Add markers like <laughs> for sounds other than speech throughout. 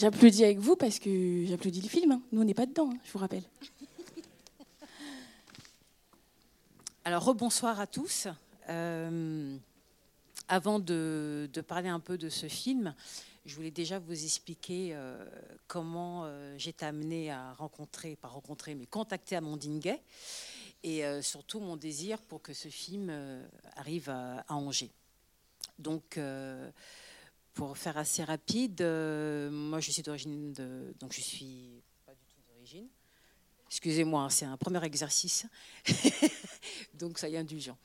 J'applaudis avec vous parce que j'applaudis le film. hein. Nous, on n'est pas dedans, hein, je vous rappelle. <laughs> Alors, rebonsoir à tous. Euh, avant de, parler un peu de ce film, je voulais déjà vous expliquer euh, comment euh, j'étais amenée à rencontrer, pas rencontrer, mais contacter Amandine Gay, et euh, surtout mon désir pour que ce film arrive à, à Angers. Donc, pour faire assez rapide, euh, moi je suis d'origine de. Donc, je suis pas du tout d'origine. Excusez-moi, hein, c'est un premier exercice. <laughs> donc, ça y est indulgent.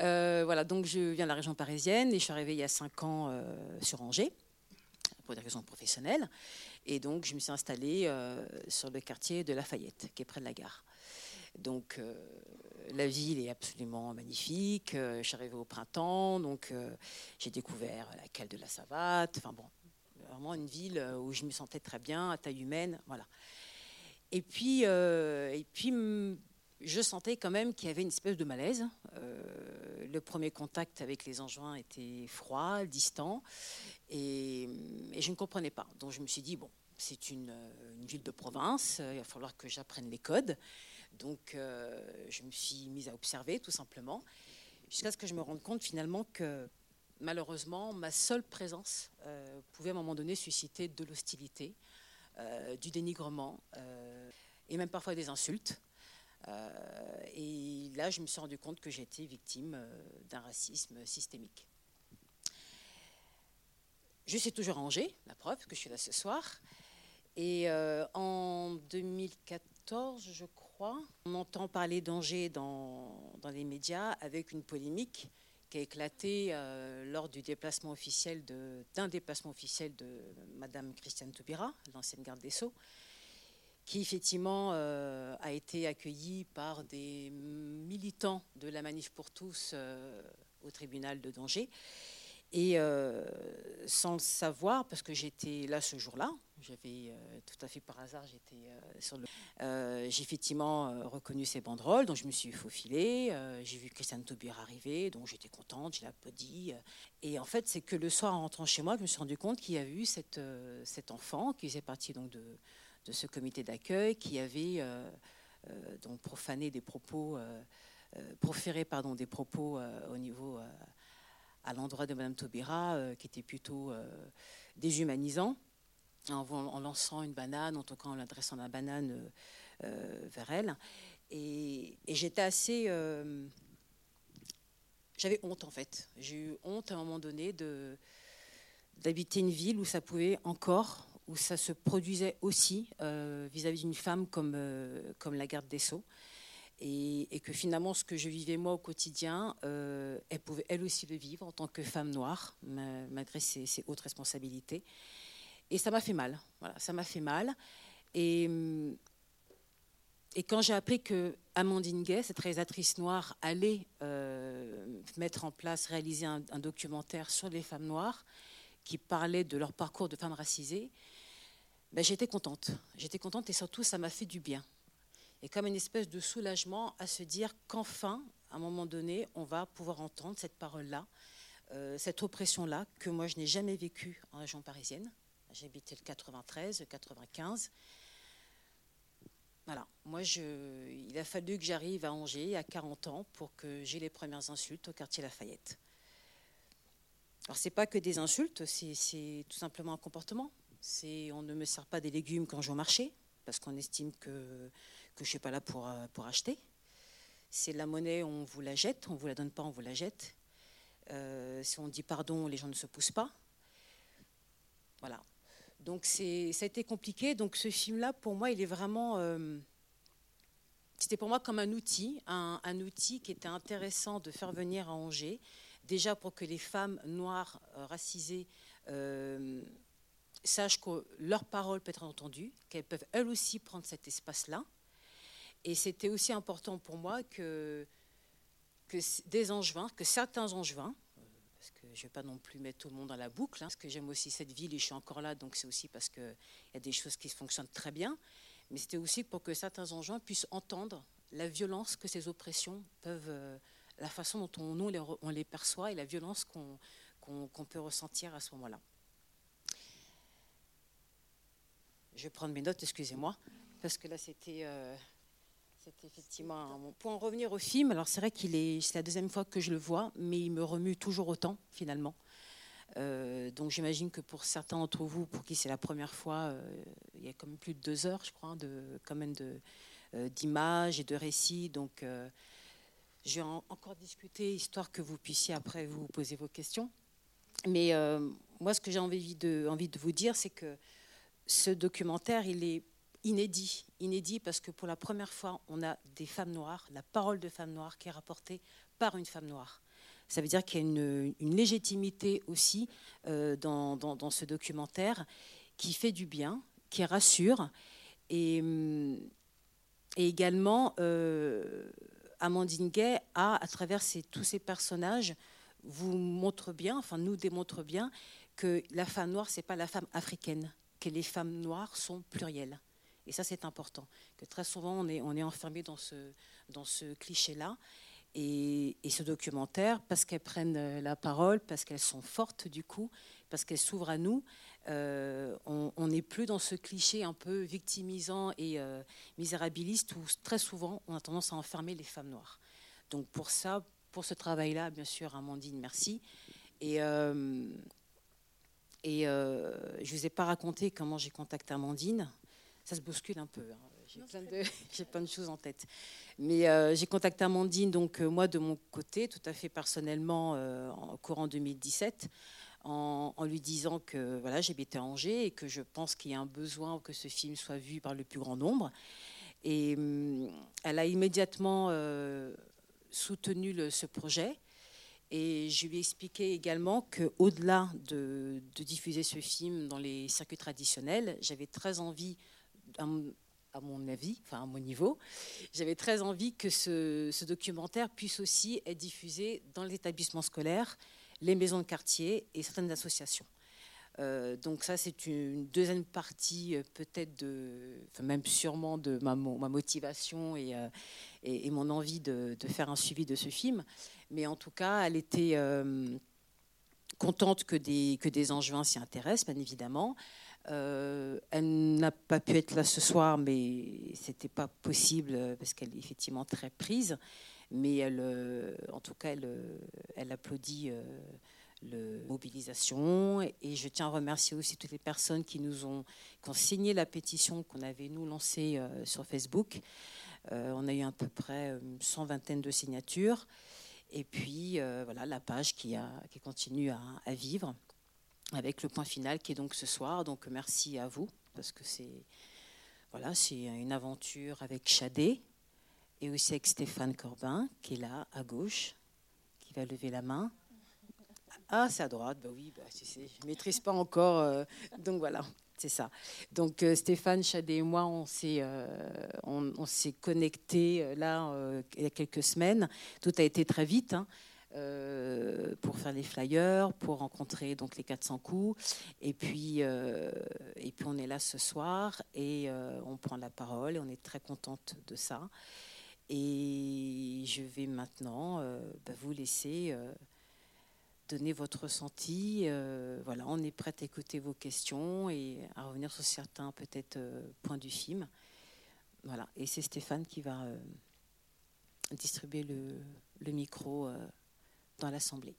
Euh, voilà, donc je viens de la région parisienne et je suis arrivée il y a cinq ans euh, sur Angers pour des raisons professionnelles. Et donc, je me suis installée sur le quartier de Lafayette, qui est près de la gare. Donc, euh, la ville est absolument magnifique. Euh, je au printemps, donc euh, j'ai découvert la cale de la Savate. Enfin bon, vraiment une ville euh, où je me sentais très bien, à taille humaine. Voilà. Et puis, et puis hum, je sentais quand même qu'il y avait une espèce de malaise. Le premier contact avec les Angevins était froid, distant, et, et je ne comprenais pas. Donc je me suis dit, bon, c'est une, ville de province, il va falloir que j'apprenne les codes. Donc euh, je me suis mise à observer tout simplement, jusqu'à ce que je me rende compte finalement que malheureusement, ma seule présence euh, pouvait à un moment donné susciter de l'hostilité, euh, du dénigrement et même parfois des insultes. Et là, je me suis rendu compte que j'étais victime d'un racisme systémique. Je suis toujours à Angers, la preuve, que je suis là ce soir. Et en 2014, je crois, on entend parler d'Angers dans, les médias avec une polémique qui a éclaté euh, lors du déplacement officiel d'un déplacement officiel de Madame Christiane Taubira, l'ancienne garde des Sceaux, qui effectivement euh, a été accueillie par des militants de la Manif pour tous euh, au tribunal de Danger. Et euh, sans le savoir, parce que j'étais là ce jour-là, j'avais euh, tout à fait par hasard, j'étais euh, sur le. J'ai effectivement reconnu ces banderoles, donc je me suis faufilée. j'ai vu Christiane Taubira arriver, donc j'étais contente, j'ai applaudi. euh, et en fait, c'est que le soir, en rentrant chez moi, je me suis rendu compte qu'il y avait eu cet enfant qui faisait partie donc de, de ce comité d'accueil, qui avait donc profané des propos, proféré pardon, des propos au niveau à l'endroit de Madame Taubira, euh, qui était plutôt euh, déshumanisant, en, lançant une banane, en tout cas en adressant la banane euh, vers elle. Et, j'étais assez. J'avais honte en fait. J'ai eu honte à un moment donné d'habiter une ville où ça pouvait encore, où ça se produisait aussi vis-à-vis d'une femme comme, comme la garde des Sceaux. Et, que finalement, ce que je vivais moi au quotidien, euh, elle pouvait elle aussi le vivre en tant que femme noire, ma- malgré ses, ses hautes responsabilités. Et ça m'a fait mal. Voilà, ça m'a fait mal. Et, et quand j'ai appris que Amandine Gay, cette réalisatrice noire, allait euh, mettre en place, réaliser un, un documentaire sur les femmes noires qui parlait de leur parcours de femmes racisées, ben, j'étais contente. J'étais contente et surtout, ça m'a fait du bien. Et comme une espèce de soulagement à se dire qu'enfin, à un moment donné, on va pouvoir entendre cette parole-là, euh, cette oppression-là, que moi, je n'ai jamais vécue en région parisienne. Habité le 93, le 95. Voilà, moi, il a fallu que j'arrive à Angers à 40 ans pour que j'ai les premières insultes au quartier Lafayette. Alors, ce n'est pas que des insultes, c'est tout simplement un comportement. C'est on ne me sert pas des légumes quand je vais au marché, parce qu'on estime que, que je ne suis pas là pour, euh, pour acheter. C'est la monnaie, on vous la jette, on ne vous la donne pas, on vous la jette. Euh, si on dit pardon, les gens ne se poussent pas. Voilà. Donc ça a été compliqué. Donc ce film-là, pour moi, il est vraiment... euh, c'était pour moi comme un outil, un, outil qui était intéressant de faire venir à Angers, déjà pour que les femmes noires racisées sachent que leur parole peut être entendue, qu'elles peuvent elles aussi prendre cet espace-là. Et c'était aussi important pour moi que, des angevins, que certains angevins, parce que je ne vais pas non plus mettre tout le monde dans la boucle, hein, parce que j'aime aussi cette ville et je suis encore là, donc c'est aussi parce qu'il y a des choses qui fonctionnent très bien, mais c'était aussi pour que certains angevins puissent entendre la violence que ces oppressions peuvent, euh, la façon dont on, les perçoit et la violence qu'on peut ressentir à ce moment-là. je vais prendre mes notes, excusez-moi, parce que là, c'était euh, effectivement Pour en revenir au film, alors c'est vrai qu'il est, c'est la deuxième fois que je le vois, mais il me remue toujours autant, finalement. Euh, donc j'imagine que pour certains d'entre vous, pour qui c'est la première fois, euh, il y a quand même plus de deux heures, je crois, de, quand même de, euh, d'images et de récits. Donc je vais en- encore discuter, histoire que vous puissiez après vous poser vos questions. Mais moi, ce que j'ai envie de, envie de vous dire, c'est que ce documentaire, il est inédit. Inédit parce que pour la première fois, on a des femmes noires, la parole de femmes noires qui est rapportée par une femme noire. Ça veut dire qu'il y a une, légitimité aussi euh, dans, ce documentaire qui fait du bien, qui rassure. Et, également, euh, Amandine Gay a, à travers tous ces personnages, vous montre bien, enfin nous démontre bien, que la femme noire, c'est pas la femme africaine, que les femmes noires sont plurielles. Et ça, c'est important. Que très souvent, on est, enfermé dans ce, cliché-là. Et, ce documentaire, parce qu'elles prennent euh, la parole, parce qu'elles sont fortes du coup, parce qu'elles s'ouvrent à nous, euh, on n'est plus dans ce cliché un peu victimisant et euh, misérabiliste où très souvent on a tendance à enfermer les femmes noires. Donc pour ça, pour ce travail-là, bien sûr, Amandine, merci. Et, et je ne vous ai pas raconté comment j'ai contacté Amandine. Ça se bouscule un peu. hein. J'ai plein, de, <laughs> j'ai plein de choses en tête. Mais euh, j'ai contacté Amandine, donc euh, moi de mon côté, tout à fait personnellement, euh, en courant 2017, en, en lui disant que voilà, j'habitais à Angers et que je pense qu'il y a un besoin que ce film soit vu par le plus grand nombre. Et hum, elle a immédiatement euh, soutenu le- ce projet. Et je lui ai expliqué également qu'au-delà de, de diffuser ce film dans les circuits traditionnels, j'avais très envie, à mon- avis, enfin à mon niveau, j'avais très envie que ce, documentaire puisse aussi être diffusé dans les établissements scolaires, les maisons de quartier et certaines associations. Euh, donc ça, c'est une deuxième partie euh, peut-être même sûrement de ma, mo- ma motivation et, euh, et, mon envie de, faire un suivi de ce film. Mais en tout cas, elle était contente que des, que des s'y intéressent, bien évidemment. Euh, elle n'a pas pu être là ce soir, mais c'était pas possible euh, parce qu'elle est effectivement très prise. Mais elle, euh, en tout cas, elle, applaudit euh, le mobilisation. Et je tiens à remercier aussi toutes les personnes qui nous ont, signé la pétition qu'on avait nous lancée sur Facebook. On a eu à peu près une cent vingtaine de signatures. Et puis voilà la page qui, continue à vivre avec le point final qui est donc ce soir. Donc merci à vous parce que c'est voilà une aventure avec Chadé et aussi avec Stéphane Corbin qui est là à gauche qui va lever la main. Ah c'est à droite bah oui bah je maîtrise pas encore euh, donc voilà c'est ça. Donc euh, Stéphane Chadé et moi on s'est euh, on, connectés là il y a quelques semaines. Tout a été très vite. hein, pour faire les flyers, pour rencontrer donc les 400 coups. Et puis, euh, et puis on est là ce soir et euh, on prend la parole et on est très contente de ça. Et je vais maintenant euh, bah, vous laisser euh, donner votre ressenti. Euh, voilà, on est prête à écouter vos questions et à revenir sur certains peut-être euh, points du film. Voilà, et c'est Stéphane qui va euh, distribuer le, le micro euh, dans l'Assemblée.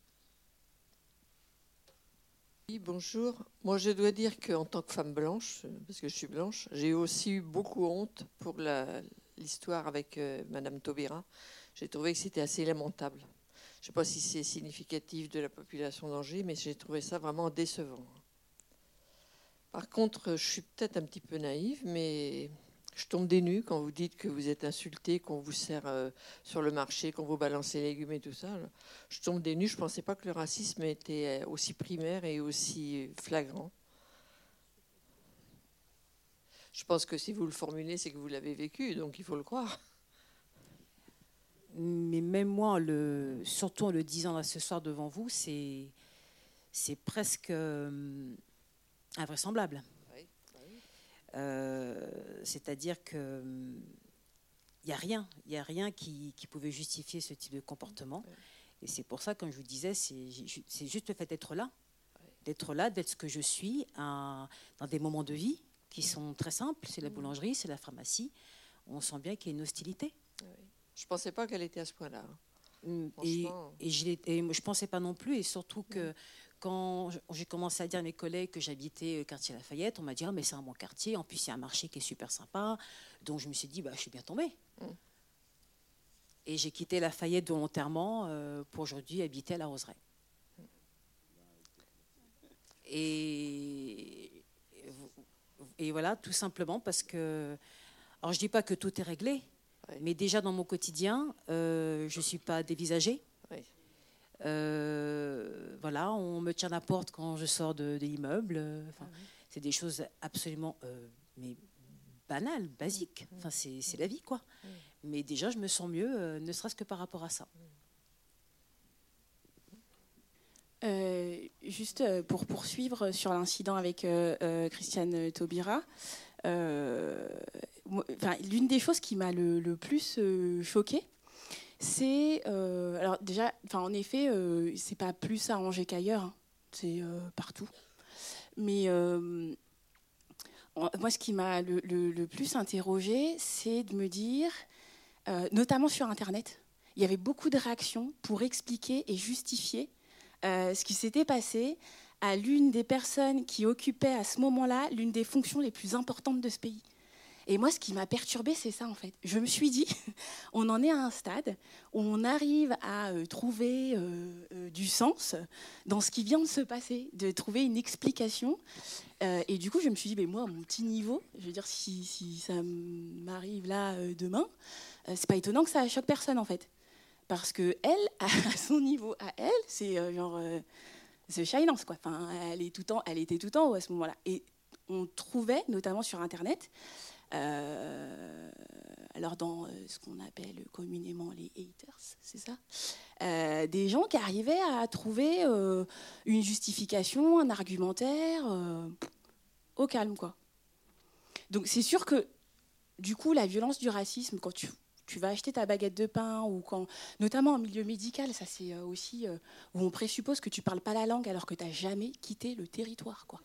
Oui, bonjour. Moi, je dois dire qu'en tant que femme blanche, euh, parce que je suis blanche, j'ai aussi eu beaucoup honte pour l'histoire avec euh, Madame Taubira. J'ai trouvé que c'était assez lamentable. Je ne sais pas si c'est significatif de la population d'Angers, mais j'ai trouvé ça vraiment décevant. Par contre, je suis peut-être un petit peu naïve, mais je tombe des nues quand vous dites que vous êtes insulté, qu'on vous sert euh, sur le marché, qu'on vous balance les légumes et tout ça. Je tombe des nues. Je ne pensais pas que le racisme était aussi primaire et aussi flagrant. Je pense que si vous le formulez, c'est que vous l'avez vécu, donc il faut le croire. Mais même moi, surtout en le disant là ce soir devant vous, c'est, c'est presque euh, invraisemblable. Euh, c'est-à-dire que il n'y a rien, il y a rien qui, qui pouvait justifier ce type de comportement. Et c'est pour ça, comme je vous disais, c'est, ju- c'est juste le fait d'être là, d'être là, d'être ce que je suis à- dans des moments de vie qui sont très simples. C'est la boulangerie, c'est la pharmacie. On sent bien qu'il y a une hostilité. Je ne pensais pas qu'elle était à ce point-là. Mm, et, et, je ne pensais pas non plus. Et surtout que quand j'ai commencé à dire à mes collègues que j'habitais quartier Lafayette, on m'a dit ah, mais c'est un bon quartier. En plus, il y a un marché qui est super sympa. Donc je me suis dit bah, je suis bien tombée. Mm. Et j'ai quitté Lafayette volontairement euh, pour aujourd'hui habiter à la Roseraie. Et, et voilà, tout simplement parce que. Alors, je ne dis pas que tout est réglé, mais déjà dans mon quotidien, euh, je ne suis pas dévisagée. Euh, voilà, on me tient la porte quand je sors de, l'immeuble. Enfin, ah C'est des choses absolument mais banales, basiques. Enfin, c'est la vie, quoi. Mais déjà, je me sens mieux, euh, ne serait-ce que par rapport à ça. Euh, juste euh, pour poursuivre sur l'incident avec Christiane Taubira, l'une des choses qui m'a le, plus choquée, c'est alors déjà, en effet, c'est pas plus arrangé qu'ailleurs, hein. c'est partout. Mais moi, ce qui m'a le, le, plus interrogée, c'est de me dire euh, notamment sur Internet. Il y avait beaucoup de réactions pour expliquer et justifier euh, ce qui s'était passé à l'une des personnes qui occupait à ce moment-là l'une des fonctions les plus importantes de ce pays. Et moi, ce qui m'a perturbée, c'est ça en fait. Je me suis dit, <laughs> on en est à un stade où on arrive à euh, trouver du sens dans ce qui vient de se passer, de trouver une explication. et du coup, je me suis dit, mais moi, à mon petit niveau, je veux dire, si, ça m'arrive là demain, euh, c'est pas étonnant que ça choque personne en fait. Parce que elle, <laughs> à son niveau, à elle, c'est euh, genre euh, The Silence quoi. Enfin, elle est tout temps, elle était tout en haut à ce moment-là. Et on trouvait, notamment sur Internet, alors dans ce qu'on appelle communément les haters, c'est ça, des gens qui arrivaient à trouver une justification, un argumentaire au calme quoi. Donc c'est sûr que du coup la violence du racisme, quand tu vas acheter ta baguette de pain ou quand, notamment en milieu médical, ça c'est euh, aussi euh, où on présuppose que tu parles pas la langue alors que tu n'as jamais quitté le territoire, quoi.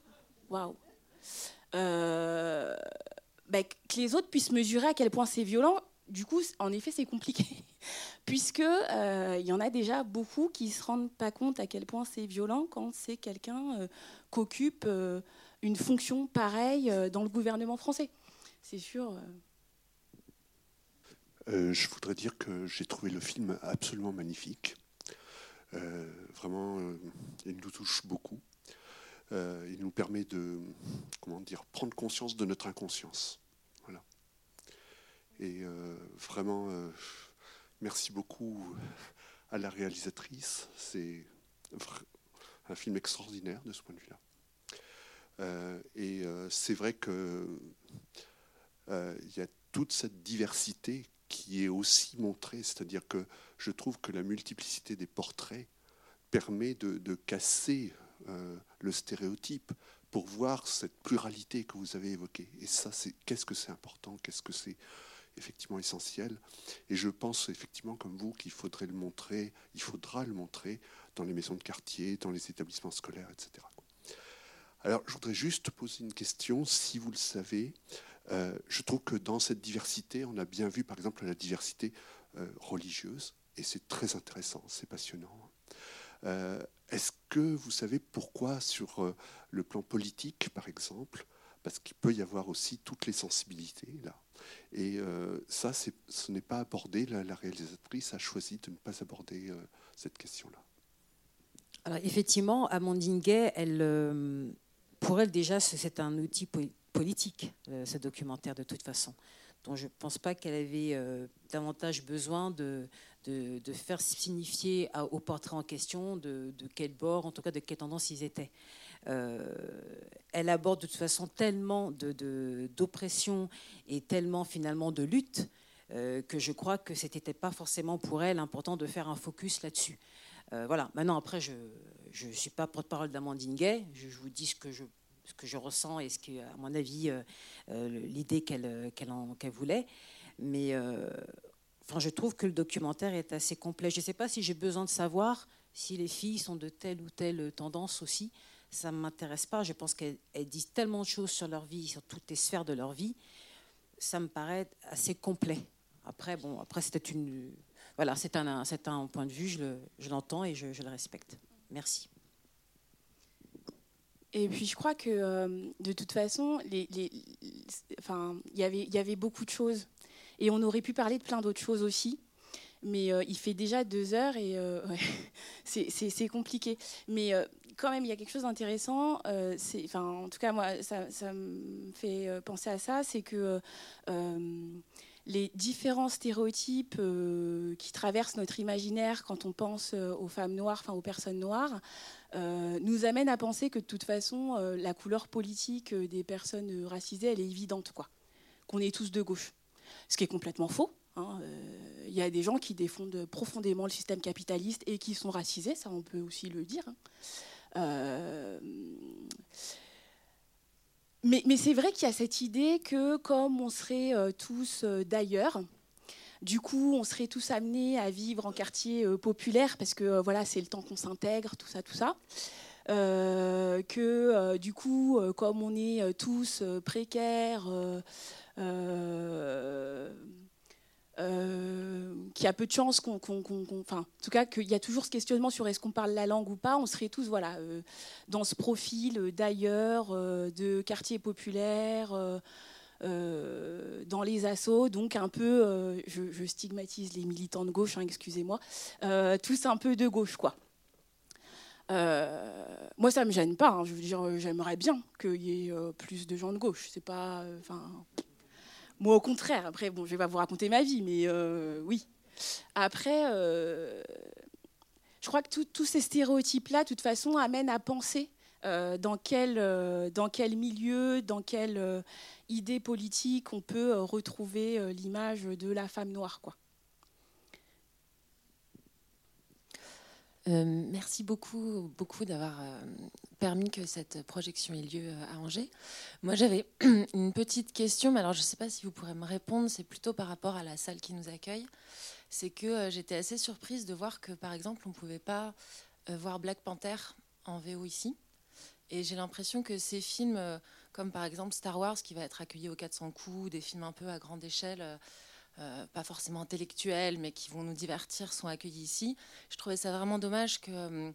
Waouh. Euh, bah, que les autres puissent mesurer à quel point c'est violent. Du coup, en effet, c'est compliqué, <laughs> puisque il y en a déjà beaucoup qui se rendent pas compte à quel point c'est violent quand c'est quelqu'un qu'occupe une fonction pareille dans le gouvernement français. C'est sûr. Euh, je voudrais dire que j'ai trouvé le film absolument magnifique. Euh, vraiment, euh, il nous touche beaucoup. Il nous permet de comment dire, prendre conscience de notre inconscience. Voilà. Et vraiment, merci beaucoup à la réalisatrice. C'est un film extraordinaire de ce point de vue-là. et c'est vrai que il y a toute cette diversité qui est aussi montré, c'est-à-dire que je trouve que la multiplicité des portraits permet de, casser euh, le stéréotype pour voir cette pluralité que vous avez évoquée. Et ça, c'est qu'est-ce que c'est important, qu'est-ce que c'est effectivement essentiel. Et je pense effectivement, comme vous, qu'il faudrait le montrer, il faudra le montrer dans les maisons de quartier, dans les établissements scolaires, etc. Alors, je voudrais juste poser une question, si vous le savez. Euh, je trouve que dans cette diversité, on a bien vu par exemple la diversité euh, religieuse, et c'est très intéressant, c'est passionnant. Euh, est-ce que vous savez pourquoi sur le plan politique, par exemple, parce qu'il peut y avoir aussi toutes les sensibilités là, et ça, ce n'est pas abordé. La, réalisatrice a choisi de ne pas aborder cette question-là. Alors effectivement, Amandine Gay, pour elle déjà, c'est un outil politique, euh, ce documentaire, de toute façon. Donc je ne pense pas qu'elle avait euh, davantage besoin de, de, faire signifier au portrait en question de, quel bord, en tout cas de quelle tendance ils étaient. Euh, elle aborde de toute façon tellement d'oppression et tellement finalement de lutte que je crois que ce n'était pas forcément pour elle important de faire un focus là-dessus. voilà, maintenant après, je ne suis pas porte-parole d'Amandine Gay, je, vous dis ce que je ressens et ce qui, à mon avis, euh, euh, l'idée qu'elle voulait. Mais euh, enfin, je trouve que le documentaire est assez complet. Je ne sais pas si j'ai besoin de savoir si les filles sont de telle ou telle tendance aussi. ça ne m'intéresse pas. Je pense qu'elles disent tellement de choses sur leur vie, sur toutes les sphères de leur vie. Ça me paraît assez complet. Après, bon, après c'était une, voilà, c'est un, un point de vue, je, l'entends et je, le respecte. Merci. Et puis je crois que euh, de toute façon, il y avait beaucoup de choses. Et on aurait pu parler de plein d'autres choses aussi. Mais euh, il fait déjà deux heures et euh, <laughs> c'est compliqué. Mais quand même, il y a quelque chose d'intéressant. enfin, en tout cas, moi, ça, me fait penser à ça. C'est que les différents stéréotypes euh, qui traversent notre imaginaire quand on pense euh, aux femmes noires, enfin aux personnes noires, euh, nous amènent à penser que de toute façon, la couleur politique des personnes racisées, elle est évidente, quoi. Qu'on est tous de gauche. Ce qui est complètement faux. Hein, il y a des gens qui défendent profondément le système capitaliste et qui sont racisés, ça on peut aussi le dire. Hein. Mais, c'est vrai qu'il y a cette idée que comme on serait euh, tous euh, d'ailleurs, du coup, on serait tous amenés à vivre en quartier euh, populaire parce que voilà, c'est le temps qu'on s'intègre, tout ça, tout ça. que du coup, comme on est tous précaires, euh, qu'il y a peu de chances qu'on, en tout cas, qu'il y a toujours ce questionnement sur est-ce qu'on parle la langue ou pas. On serait tous, voilà, euh, dans ce profil euh, d'ailleurs, de quartier populaire, dans les assauts, donc un peu, je, stigmatise les militants de gauche, hein, excusez-moi, tous un peu de gauche, quoi. moi, ça me gêne pas. Hein, je veux dire, j'aimerais bien qu'il y ait plus de gens de gauche. C'est pas, enfin moi, au contraire. Après, bon, je vais pas vous raconter ma vie, mais euh, oui. Après, euh, je crois que tous ces stéréotypes-là, de toute façon, amènent à penser euh, dans, quel, dans quel milieu, dans quelle idée politique on peut retrouver l'image de la femme noire, quoi. Euh, merci beaucoup, beaucoup d'avoir euh, permis que cette projection ait lieu euh, à Angers. Moi, j'avais <clears throat> une petite question, mais alors je ne sais pas si vous pourrez me répondre. C'est plutôt par rapport à la salle qui nous accueille. C'est que j'étais assez surprise de voir que, par exemple, on ne pouvait pas voir Black Panther en VO ici. Et j'ai l'impression que ces films, comme par exemple Star Wars, qui va être accueilli au 400 coups, des films un peu à grande échelle, euh, pas forcément intellectuels, mais qui vont nous divertir, sont accueillis ici. Je trouvais ça vraiment dommage que euh,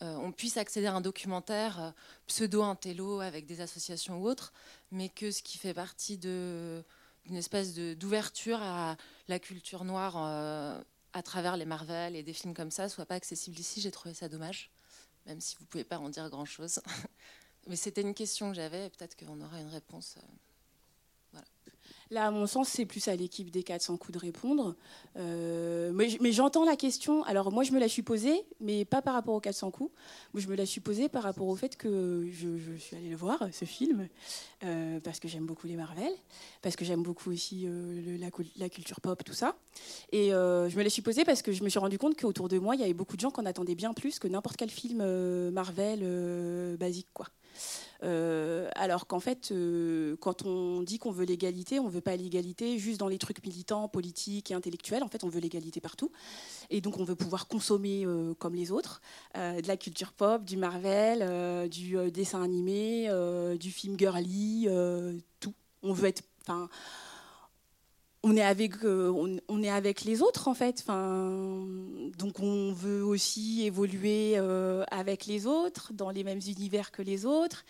on puisse accéder à un documentaire euh, pseudo-intello avec des associations ou autres, mais que ce qui fait partie d'une espèce d'ouverture à la culture noire à travers les Marvel et des films comme ça soit pas accessible ici. J'ai trouvé ça dommage, même si vous pouvez pas en dire grand-chose. <laughs> mais c'était une question que j'avais, peut-être qu'on aura une réponse. Là, à mon sens, c'est plus à l'équipe des 400 coups de répondre. Euh, mais, j'entends la question. Alors, moi, je me la suis posée, mais pas par rapport aux 400 coups. Moi, je me la suis posée par rapport au fait que je, suis allée le voir, ce film, euh, parce que j'aime beaucoup les Marvel, parce que j'aime beaucoup aussi euh, la, culture pop, tout ça. Et je me la suis posée parce que je me suis rendu compte qu'autour de moi, il y avait beaucoup de gens qui en attendaient bien plus que n'importe quel film Marvel basique, quoi. Euh, alors qu'en fait, euh, quand on dit qu'on veut l'égalité, on ne veut pas l'égalité juste dans les trucs militants, politiques et intellectuels. En fait, on veut l'égalité partout. Et donc, on veut pouvoir consommer euh, comme les autres de la culture pop, du Marvel, du dessin animé, du film girly, tout. On veut être. On est avec on, est avec les autres en fait donc on veut aussi évoluer avec les autres dans les mêmes univers que les autres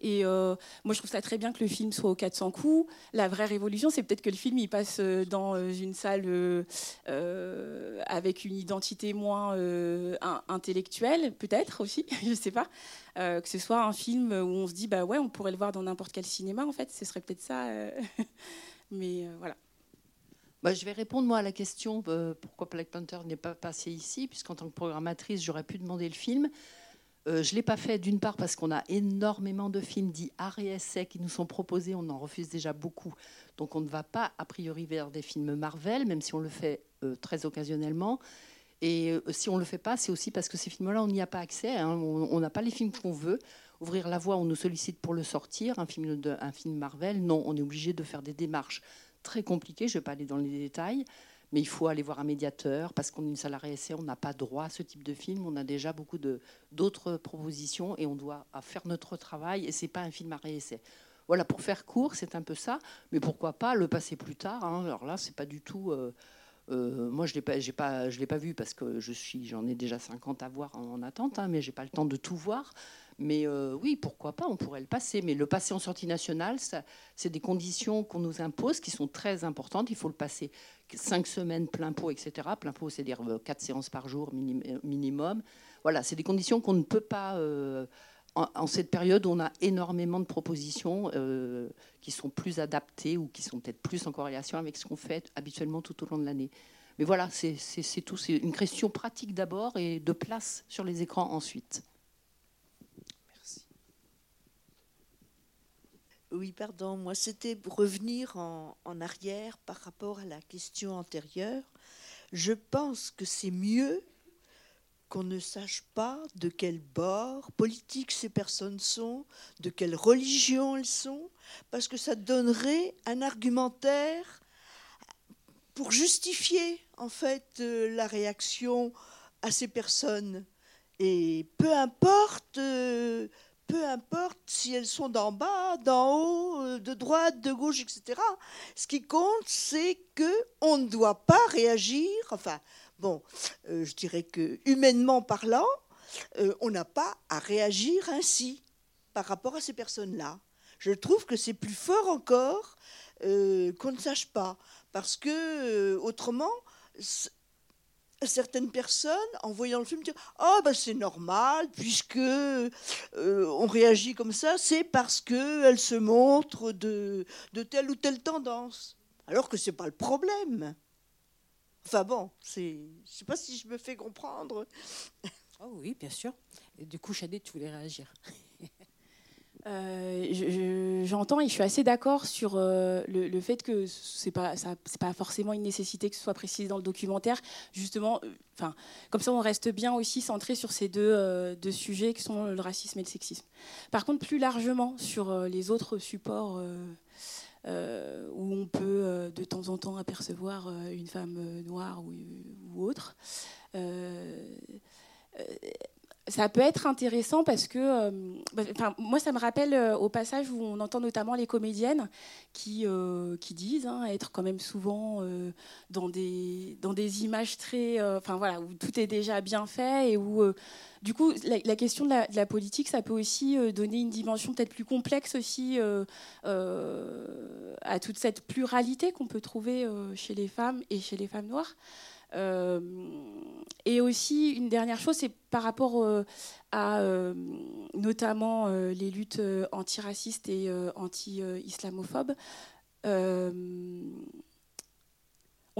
et euh, moi, je trouve ça très bien que le film soit aux 400 coups. La vraie révolution, c'est peut-être que le film il passe euh, dans euh, une salle avec une identité moins intellectuelle, peut-être aussi, <laughs> je sais pas. que ce soit un film où on se dit, bah ouais, on pourrait le voir dans n'importe quel cinéma, en fait. Ce serait peut-être ça. <laughs> Mais voilà. Bah, je vais répondre moi à la question pourquoi Black Panther n'est pas passé ici, puisqu'en tant que programmatrice, j'aurais pu demander le film. Euh, je ne l'ai pas fait d'une part parce qu'on a énormément de films dits art et essais qui nous sont proposés, on en refuse déjà beaucoup. Donc on ne va pas a priori vers des films Marvel, même si on le fait euh, très occasionnellement. Et euh, si on ne le fait pas, c'est aussi parce que ces films-là, on n'y a pas accès. Hein. on n'a pas les films qu'on veut. Ouvrir la voie, on nous sollicite pour le sortir. Un film Marvel, non, on est obligé de faire des démarches très compliquées. Je ne vais pas aller dans les détails. mais il faut aller voir un médiateur parce qu'on est une salle essai, on n'a pas droit à ce type de film, on a déjà beaucoup d'autres propositions et on doit faire notre travail et c'est pas un film à réessai. Voilà, pour faire court, c'est un peu ça, mais pourquoi pas le passer plus tard. Hein. Alors là, c'est pas du tout. Euh, euh, moi, je je l'ai pas vu parce que je j'en ai déjà 50 à voir en, attente, hein, mais j'ai pas le temps de tout voir. Mais euh, oui, pourquoi pas, on pourrait le passer. Mais le passer en sortie nationale, c'est des conditions qu'on nous impose qui sont très importantes. Il faut le passer cinq semaines plein pot, etc. Plein pot, c'est-à-dire euh, quatre séances par jour euh, minimum. Voilà, c'est des conditions qu'on ne peut pas. en, cette période, on a énormément de propositions qui sont plus adaptées ou qui sont peut-être plus en corrélation avec ce qu'on fait habituellement tout au long de l'année. Mais voilà, c'est tout. C'est une question pratique d'abord et de place sur les écrans ensuite. Oui, pardon, moi c'était pour revenir en, arrière par rapport à la question antérieure. Je pense que c'est mieux qu'on ne sache pas de quel bord politique ces personnes sont, de quelle religion elles sont, parce que ça donnerait un argumentaire pour justifier en fait euh, la réaction à ces personnes. Et peu importe euh, peu importe si elles sont d'en bas, d'en haut, euh, de droite, de gauche, etc. Ce qui compte, c'est que on ne doit pas réagir. Enfin, bon, euh, je dirais que humainement parlant, euh, on n'a pas à réagir ainsi par rapport à ces personnes-là. Je trouve que c'est plus fort encore qu'on ne sache pas, parce que autrement, certaines personnes, en voyant le film, disent Ah, ben c'est normal, puisque euh, on réagit comme ça, c'est parce qu'elle se montre de, de telle ou telle tendance. Alors que ce n'est pas le problème. Enfin bon, je ne sais pas si je me fais comprendre. Oh oui, bien sûr. Et du coup, Chadé, tu voulais réagir <laughs> euh, J'entends et je suis assez d'accord sur euh, le, fait que c'est pas pas forcément une nécessité que ce soit précisé dans le documentaire. Justement, euh, comme ça on reste bien aussi centré sur ces deux, sujets qui sont le racisme et le sexisme. Par contre, plus largement sur les autres supports. où on peut de temps en temps apercevoir une femme noire ou autre ça peut être intéressant parce que, euh, bah, moi, ça me rappelle euh, au passage où on entend notamment les comédiennes qui, euh, qui disent hein, être quand même souvent dans, des, dans des images très, enfin voilà, où tout est déjà bien fait et où, du coup, la, question de la, politique, ça peut aussi donner une dimension peut-être plus complexe aussi à toute cette pluralité qu'on peut trouver chez les femmes et chez les femmes noires. Euh, et aussi, une dernière chose, c'est par rapport euh, à euh, notamment les luttes antiracistes et anti-islamophobes. on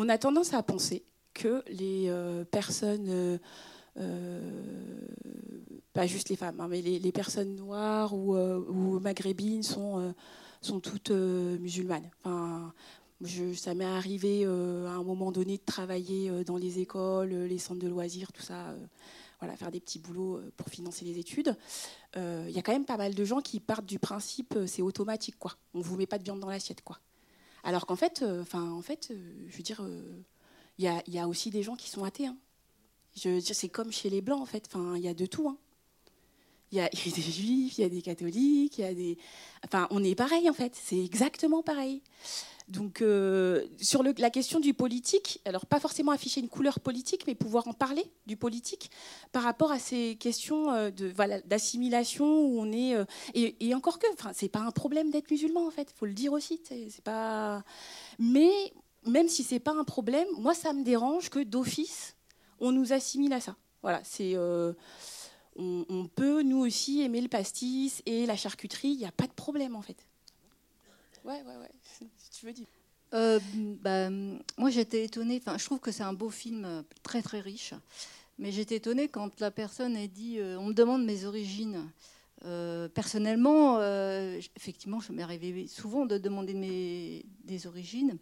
a tendance à penser que les personnes, pas juste les femmes, hein, mais les, personnes noires ou, maghrébines sont, sont toutes musulmanes. Ça m'est arrivé euh, à un moment donné de travailler euh, dans les écoles, euh, les centres de loisirs, tout ça, voilà, faire des petits boulots pour financer les études. Il y a quand même pas mal de gens qui partent du principe c'est automatique, quoi. On vous met pas de viande dans l'assiette, quoi. Alors qu'en fait, en fait, je veux dire, il y, a, aussi des gens qui sont athées. Hein. c'est comme chez les blancs, en fait. Enfin, il y a de tout. Hein. Il <laughs> y, a, des juifs, il y a des catholiques, il y a des. Enfin, on est pareil en fait. C'est exactement pareil. Donc, euh, sur la question du politique, alors pas forcément afficher une couleur politique, mais pouvoir en parler du politique par rapport à ces questions euh, d'assimilation où on est. Euh, et, encore que, enfin, c'est pas un problème d'être musulman en fait. Faut le dire aussi. Pas. Mais même si c'est pas un problème, moi ça me dérange que d'office on nous assimile à ça. Voilà, c'est. on, peut nous aussi aimer le pastis et la charcuterie, il n'y a pas de problème en fait. Ouais, ouais, ouais <laughs> tu veux dire euh, bah, Moi, j'étais étonnée. Enfin, je trouve que c'est un beau film euh, très, très riche. Mais j'étais étonnée quand la personne a dit euh, On me demande mes origines. personnellement, effectivement, je m'est arrivé souvent de demander mes, des origines.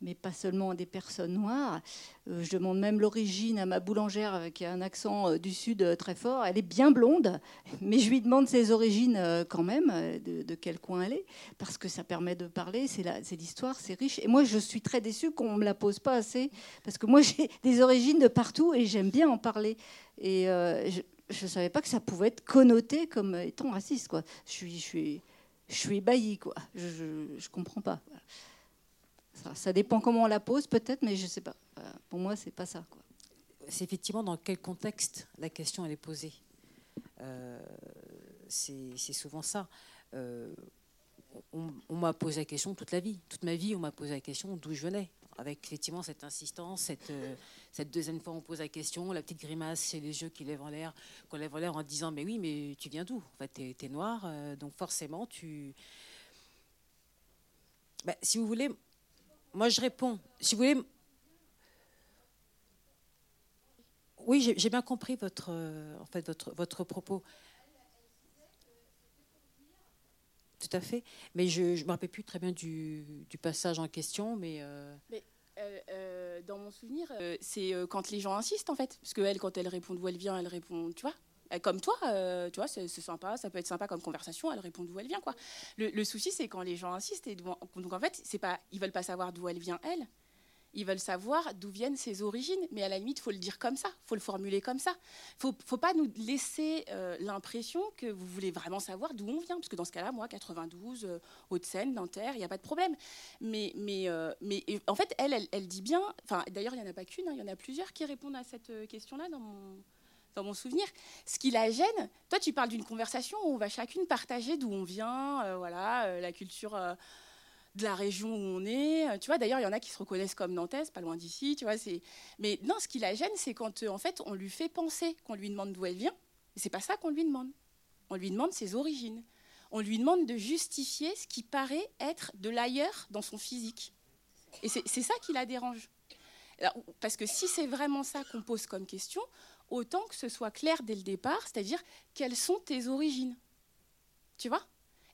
Mais pas seulement des personnes noires. Euh, je demande même l'origine à ma boulangère qui a un accent euh, du sud euh, très fort. Elle est bien blonde, <laughs> mais je lui demande ses origines quand même, de, quel coin elle est, parce que ça permet de parler, c'est l'histoire, c'est riche. Et moi, je suis très déçue qu'on ne me la pose pas assez, parce que moi, <laughs> j'ai des origines de partout et j'aime bien en parler. Et je ne savais pas que ça pouvait être connoté comme étant raciste. Quoi. Je suis, je suis, je suis ébahie, quoi. Je ne comprends pas. Ça, dépend comment on la pose, peut-être, mais je ne sais pas. Pour moi, c'est pas ça. C'est effectivement dans quel contexte la question elle est posée. Euh, c'est souvent ça. Euh, on, m'a posé la question toute la vie, toute ma vie, on m'a posé la question d'où je venais, avec effectivement cette insistance, cette, euh, deuxième fois on pose la question, la petite grimace c'est les yeux qui lèvent en l'air, qu'on lève en l'air en disant mais oui mais tu viens d'où? En fait t'es es noir, donc forcément tu, bah, si vous voulez, moi, je réponds. Si vous voulez. Oui, j'ai bien compris votre, en fait, votre, votre propos. Tout à fait. Mais je ne me rappelle plus très bien du, passage en question. Mais, euh, mais euh, euh, dans mon souvenir, c'est quand les gens insistent, en fait. Parce qu'elle, quand elle répond d'où elle vient, elle répond, tu vois euh, comme toi, euh, tu vois, c'est sympa, ça peut être sympa comme conversation, elle répond d'où elle vient, quoi. Le, souci, c'est quand les gens insistent, et donc en fait, c'est pas, ils veulent pas savoir d'où elle vient, elle. Ils veulent savoir d'où viennent ses origines, mais à la limite, faut le dire comme ça, faut le formuler comme ça. Faut, faut pas nous laisser euh, l'impression que vous voulez vraiment savoir d'où on vient, parce que dans ce cas-là, moi, 92, Haute-Seine, Nanterre, il n'y a pas de problème. Mais, mais, mais en fait, elle, elle, dit bien. Enfin, d'ailleurs, il n'y en a pas qu'une, hein, il y en a plusieurs qui répondent à cette question-là dans mon dans mon souvenir. Ce qui la gêne, toi tu parles d'une conversation où on va chacune partager d'où on vient, euh, voilà, euh, la culture euh, de la région où on est. Tu vois, d'ailleurs, il y en a qui se reconnaissent comme Nantes, pas loin d'ici, tu vois. C'est... Mais non, ce qui la gêne, c'est quand en fait on lui fait penser qu'on lui demande d'où elle vient. Et c'est pas ça qu'on lui demande. On lui demande ses origines. On lui demande de justifier ce qui paraît être de l'ailleurs dans son physique. Et c'est, c'est ça qui la dérange. parce que si c'est vraiment ça qu'on pose comme question, autant que ce soit clair dès le départ, c'est-à-dire quelles sont tes origines. Tu vois?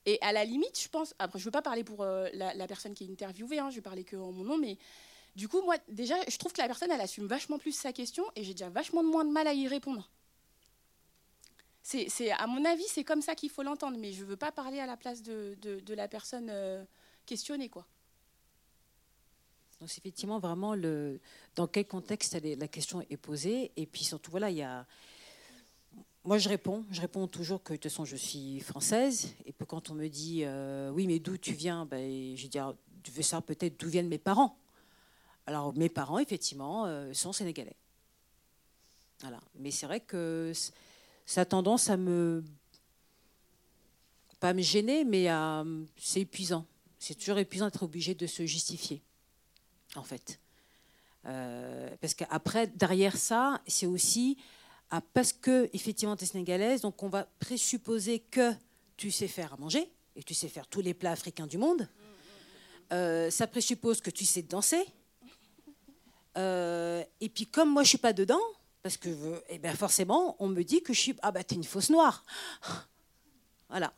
Et à la limite, je pense, après je ne veux pas parler pour euh, la, personne qui est interviewée, hein, je vais parler que en mon nom, mais du coup, moi, déjà, je trouve que la personne, elle assume vachement plus sa question et j'ai déjà vachement moins de mal à y répondre. C'est, à mon avis, c'est comme ça qu'il faut l'entendre, mais je ne veux pas parler à la place de, la personne euh, questionnée, quoi. Donc c'est effectivement vraiment le, dans quel contexte la question est posée. Et puis surtout, voilà, il y a... Moi, je réponds. Je réponds toujours que de toute façon, je suis française. Et puis quand on me dit euh, oui, mais d'où tu viens Je dis ah, tu veux savoir peut-être d'où viennent mes parents. Alors, mes parents, effectivement, euh, sont sénégalais. Voilà. Mais c'est vrai que ça a tendance à me. pas à me gêner, mais c'est épuisant. C'est toujours épuisant d'être obligé de se justifier en fait. Euh, parce qu'après, derrière ça, c'est aussi ah, parce que effectivement tu es sénégalaise, donc on va présupposer que tu sais faire à manger et tu sais faire tous les plats africains du monde. Euh, ça présuppose que tu sais danser. Euh, et puis comme moi je suis pas dedans, parce que eh ben forcément on me dit que je suis ah bah t'es une fausse noire. Voilà.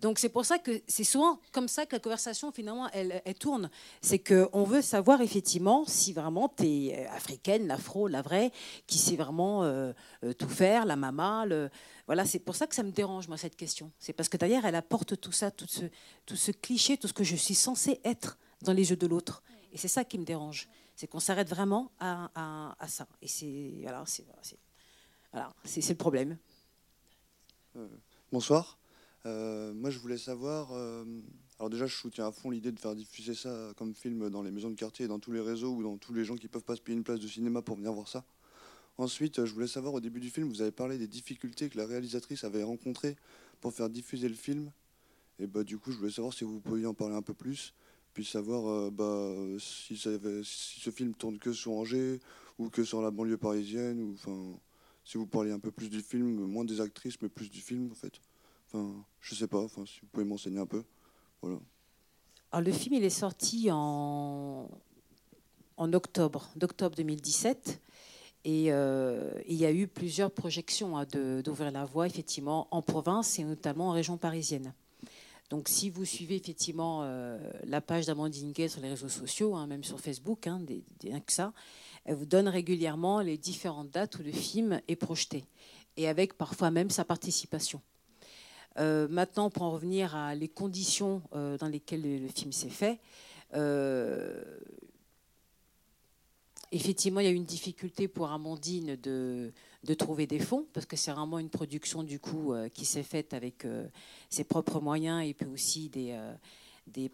Donc c'est pour ça que c'est souvent comme ça que la conversation finalement elle, tourne. C'est qu'on veut savoir effectivement si vraiment tu es euh, africaine, l'afro, la vraie, qui sait vraiment euh, euh, tout faire, la mama. Le... Voilà, c'est pour ça que ça me dérange moi cette question. C'est parce que d'ailleurs elle apporte tout ça, tout ce, cliché, tout ce que je suis censée être dans les yeux de l'autre. Et c'est ça qui me dérange. C'est qu'on s'arrête vraiment à, à, ça. Et c'est voilà, c'est voilà, le problème. bonsoir. Euh, moi, je voulais savoir. Euh, alors, déjà, je soutiens à fond l'idée de faire diffuser ça comme film dans les maisons de quartier, dans tous les réseaux ou dans tous les gens qui peuvent pas se payer une place de cinéma pour venir voir ça. Ensuite, je voulais savoir au début du film, vous avez parlé des difficultés que la réalisatrice avait rencontrées pour faire diffuser le film. Et bah, du coup, je voulais savoir si vous pouviez en parler un peu plus, puis savoir euh, bah, si, si, ce film tourne que sur Angers ou que sur la banlieue parisienne, ou enfin, si vous parliez un peu plus du film, moins des actrices, mais plus du film en fait. Enfin, je sais pas, si vous pouvez m'enseigner un peu. Le film, il est sorti en, en octobre, d'octobre 2017. Et euh, il y a eu plusieurs projections hein, d'ouvrir la voie, effectivement, en province et notamment en région parisienne. Donc si vous suivez effectivement la page d'Amandine Gay sur les réseaux sociaux, hein, même sur Facebook, hein, que ça, elle vous donne régulièrement les différentes dates où le film est projeté, et avec parfois même sa participation. Euh, maintenant, pour en revenir à les conditions euh, dans lesquelles le, film s'est fait, euh, effectivement, il y a eu une difficulté pour Amandine de, trouver des fonds, parce que c'est vraiment une production du coup qui s'est faite avec ses propres moyens et puis aussi des, des,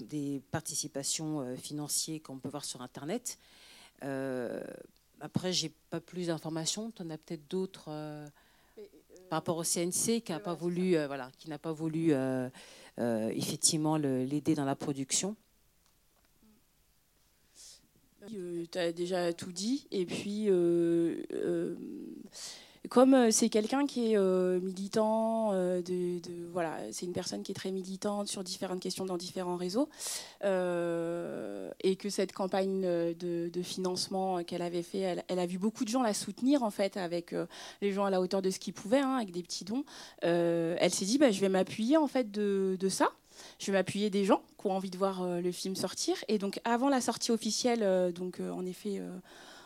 des participations financières qu'on peut voir sur Internet. après, j'ai pas plus d'informations. Tu en as peut-être d'autres par rapport au CNC qui n'a pas, voulu, euh, voilà, qui n'a pas voulu euh, euh, effectivement l'aider dans la production. tu as déjà tout dit. Et puis, comme euh, c'est quelqu'un qui est euh, militant, euh, voilà, c'est une personne qui est très militante sur différentes questions dans différents réseaux, et que cette campagne de, financement qu'elle avait fait, elle, a vu beaucoup de gens la soutenir en fait, avec les gens à la hauteur de ce qu'ils pouvaient, hein, avec des petits dons. elle s'est dit, bah, je vais m'appuyer en fait de, de ça je vais m'appuyer des gens qui ont envie de voir le film sortir. Et donc, avant la sortie officielle, donc en effet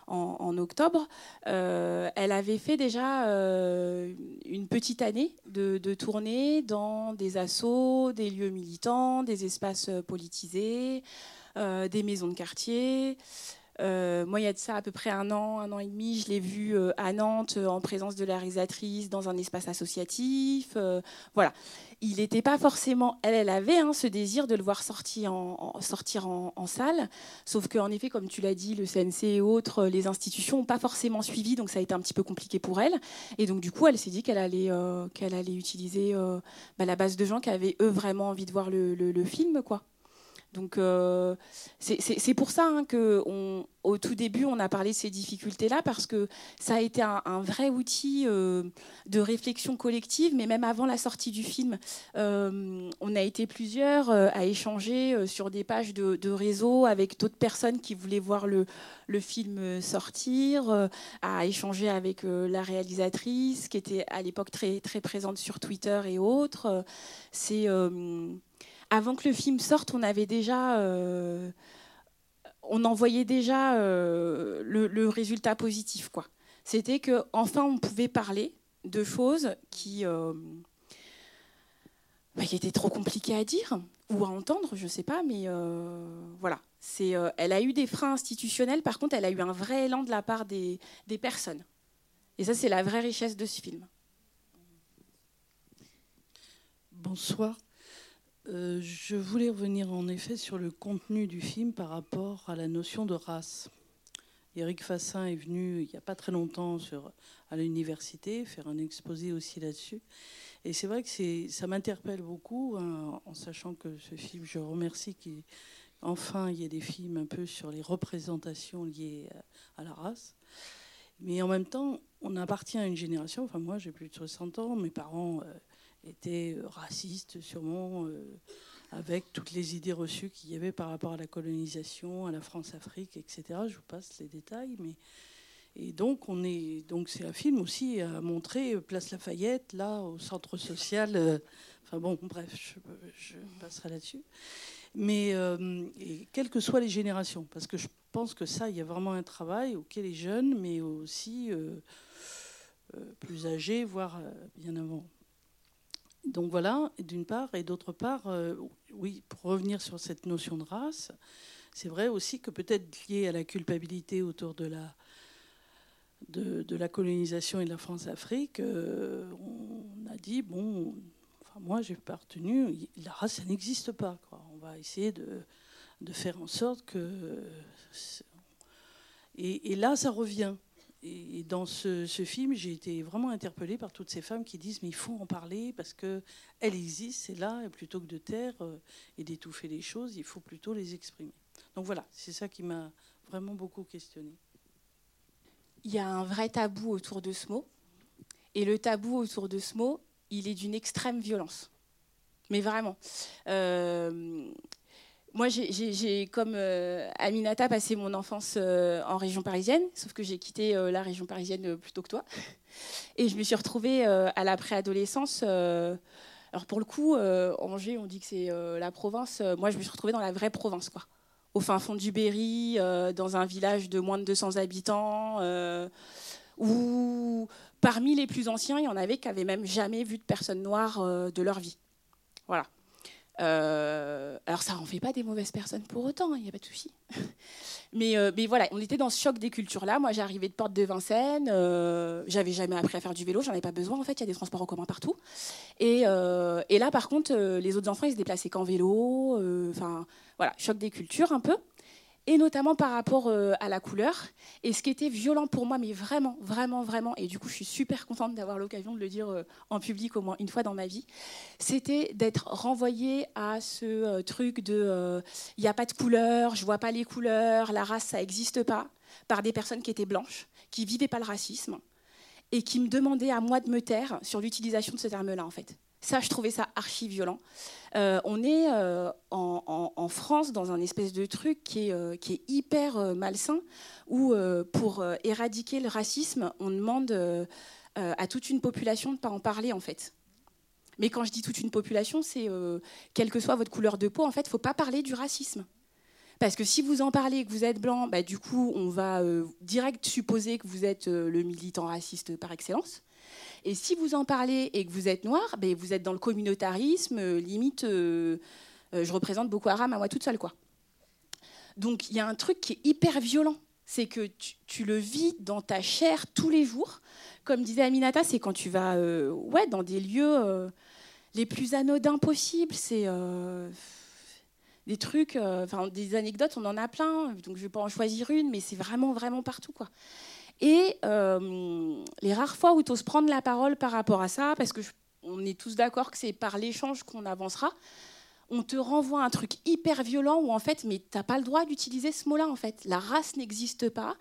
en, octobre, euh, elle avait fait déjà euh, une petite année de, tournée dans des assos, des lieux militants, des espaces politisés, euh, des maisons de quartier. Moi, il y a de ça à peu près un an, un an et demi, je l'ai vue à Nantes en présence de la réalisatrice dans un espace associatif. voilà il n'était pas forcément. Elle, elle avait hein, ce désir de le voir sortir en, en, salle. Sauf qu'en effet, comme tu l'as dit, le CNC et autres, les institutions n'ont pas forcément suivi, donc ça a été un petit peu compliqué pour elle. Et donc, du coup, elle s'est dit qu'elle allait, euh, allait utiliser euh, bah, la base de gens qui avaient, eux, vraiment envie de voir le, le film, quoi. Donc euh, c'est pour ça hein, qu'au tout début, on a parlé de ces difficultés-là, parce que ça a été un, vrai outil euh, de réflexion collective, mais même avant la sortie du film, euh, on a été plusieurs à échanger sur des pages de, réseau avec d'autres personnes qui voulaient voir le, le film sortir, à échanger avec la réalisatrice, qui était à l'époque très, très présente sur Twitter et autres. C'est avant que le film sorte, on avait déjà, euh, on en voyait déjà euh, le, résultat positif, quoi. C'était que enfin on pouvait parler de choses qui, euh, bah, étaient trop compliquées à dire ou à entendre, je sais pas, mais voilà. C'est, elle a eu des freins institutionnels, par contre, elle a eu un vrai élan de la part des personnes. Et ça, c'est la vraie richesse de ce film. Bonsoir. Euh, je voulais revenir en effet sur le contenu du film par rapport à la notion de race. Eric Fassin est venu il n'y a pas très longtemps à l'université faire un exposé aussi là-dessus. Et c'est vrai que ça m'interpelle beaucoup hein, en sachant que ce film, je remercie qu'enfin il y ait des films un peu sur les représentations liées à la race. Mais en même temps, on appartient à une génération, enfin moi j'ai plus de 60 ans, mes parents... Euh, était euh, raciste, sûrement, euh, avec toutes les idées reçues qu'il y avait par rapport à la colonisation, à la France-Afrique, etc. Je vous passe les détails, mais et donc on est donc c'est un film aussi à montrer Place Lafayette, là au centre social. Euh, enfin bon, bref, je, passerai là-dessus. Mais quelles que soient les générations, parce que je pense que ça, il y a vraiment un travail auquel les jeunes, mais aussi plus âgés, voire bien avant. Donc voilà, d'une part, et d'autre part, euh, oui, pour revenir sur cette notion de race, c'est vrai aussi que peut-être lié à la culpabilité autour de la, de, la colonisation et de la France-Afrique, euh, on a dit, bon, enfin moi j'ai pas retenu, la race, ça n'existe pas. On va essayer de, de, faire en sorte que... Et là, ça revient. Et dans ce, film, j'ai été vraiment interpellée par toutes ces femmes qui disent mais il faut en parler parce que elle existe, c'est là, et plutôt que de taire euh, et d'étouffer les choses, il faut plutôt les exprimer. Donc voilà, c'est ça qui m'a vraiment beaucoup questionnée. Il y a un vrai tabou autour de ce mot, et le tabou autour de ce mot, il est d'une extrême violence. Mais vraiment. Euh, moi, j'ai, comme euh, Aminata, passé mon enfance euh, en région parisienne, sauf que j'ai quitté euh, la région parisienne plus tôt que toi. <laughs> Et je me suis retrouvée à la préadolescence Alors pour le coup, Angers, on dit que c'est la province. moi, je me suis retrouvée dans la vraie province, quoi. Au fin fond du Berry, dans un village de moins de 200 habitants, où parmi les plus anciens, il y en avait qui n'avaient même jamais vu de personne noire de leur vie. Voilà. Euh, alors ça en fait pas des mauvaises personnes pour autant, il hein, n'y a pas de souci. <laughs> mais, euh, mais voilà, on était dans ce choc des cultures-là. Moi, j'arrivais de Porte de Vincennes, euh, j'avais jamais appris à faire du vélo, j'en avais pas besoin en fait, il y a des transports en commun partout. Et, et là, par contre, les autres enfants, ils se déplaçaient qu'en vélo. Enfin, voilà, choc des cultures un peu et notamment par rapport euh, à la couleur. Et ce qui était violent pour moi, mais vraiment, vraiment, vraiment, et du coup je suis super contente d'avoir l'occasion de le dire euh, en public au moins une fois dans ma vie, c'était d'être renvoyée à ce euh, truc de il n'y a pas de couleur, je vois pas les couleurs, la race ça n'existe pas, par des personnes qui étaient blanches, qui vivaient pas le racisme, et qui me demandaient à moi de me taire sur l'utilisation de ce terme-là en fait. Ça, je trouvais ça archi violent. Euh, on est euh, en, France dans un espèce de truc qui est, euh, hyper malsain, où pour éradiquer le racisme, on demande à toute une population de ne pas en parler en fait. Mais quand je dis toute une population, c'est quelle que soit votre couleur de peau, en fait, il ne faut pas parler du racisme. Parce que si vous en parlez et que vous êtes blanc, bah, du coup, on va direct supposer que vous êtes le militant raciste par excellence. Et si vous en parlez et que vous êtes noir, ben vous êtes dans le communautarisme, euh, limite, euh, euh, je représente Boko Haram à moi toute seule. Quoi. Donc il y a un truc qui est hyper violent, c'est que tu, le vis dans ta chair tous les jours. Comme disait Aminata, c'est quand tu vas ouais, dans des lieux les plus anodins possibles. C'est des trucs, enfin des anecdotes, on en a plein. Donc je ne vais pas en choisir une, mais c'est vraiment, vraiment partout. quoi. Et euh, les rares fois où tu oses prendre la parole par rapport à ça, parce que on est tous d'accord que c'est par l'échange qu'on avancera, on te renvoie un truc hyper violent où en fait, mais t'as pas le droit d'utiliser ce mot-là en fait. La race n'existe pas.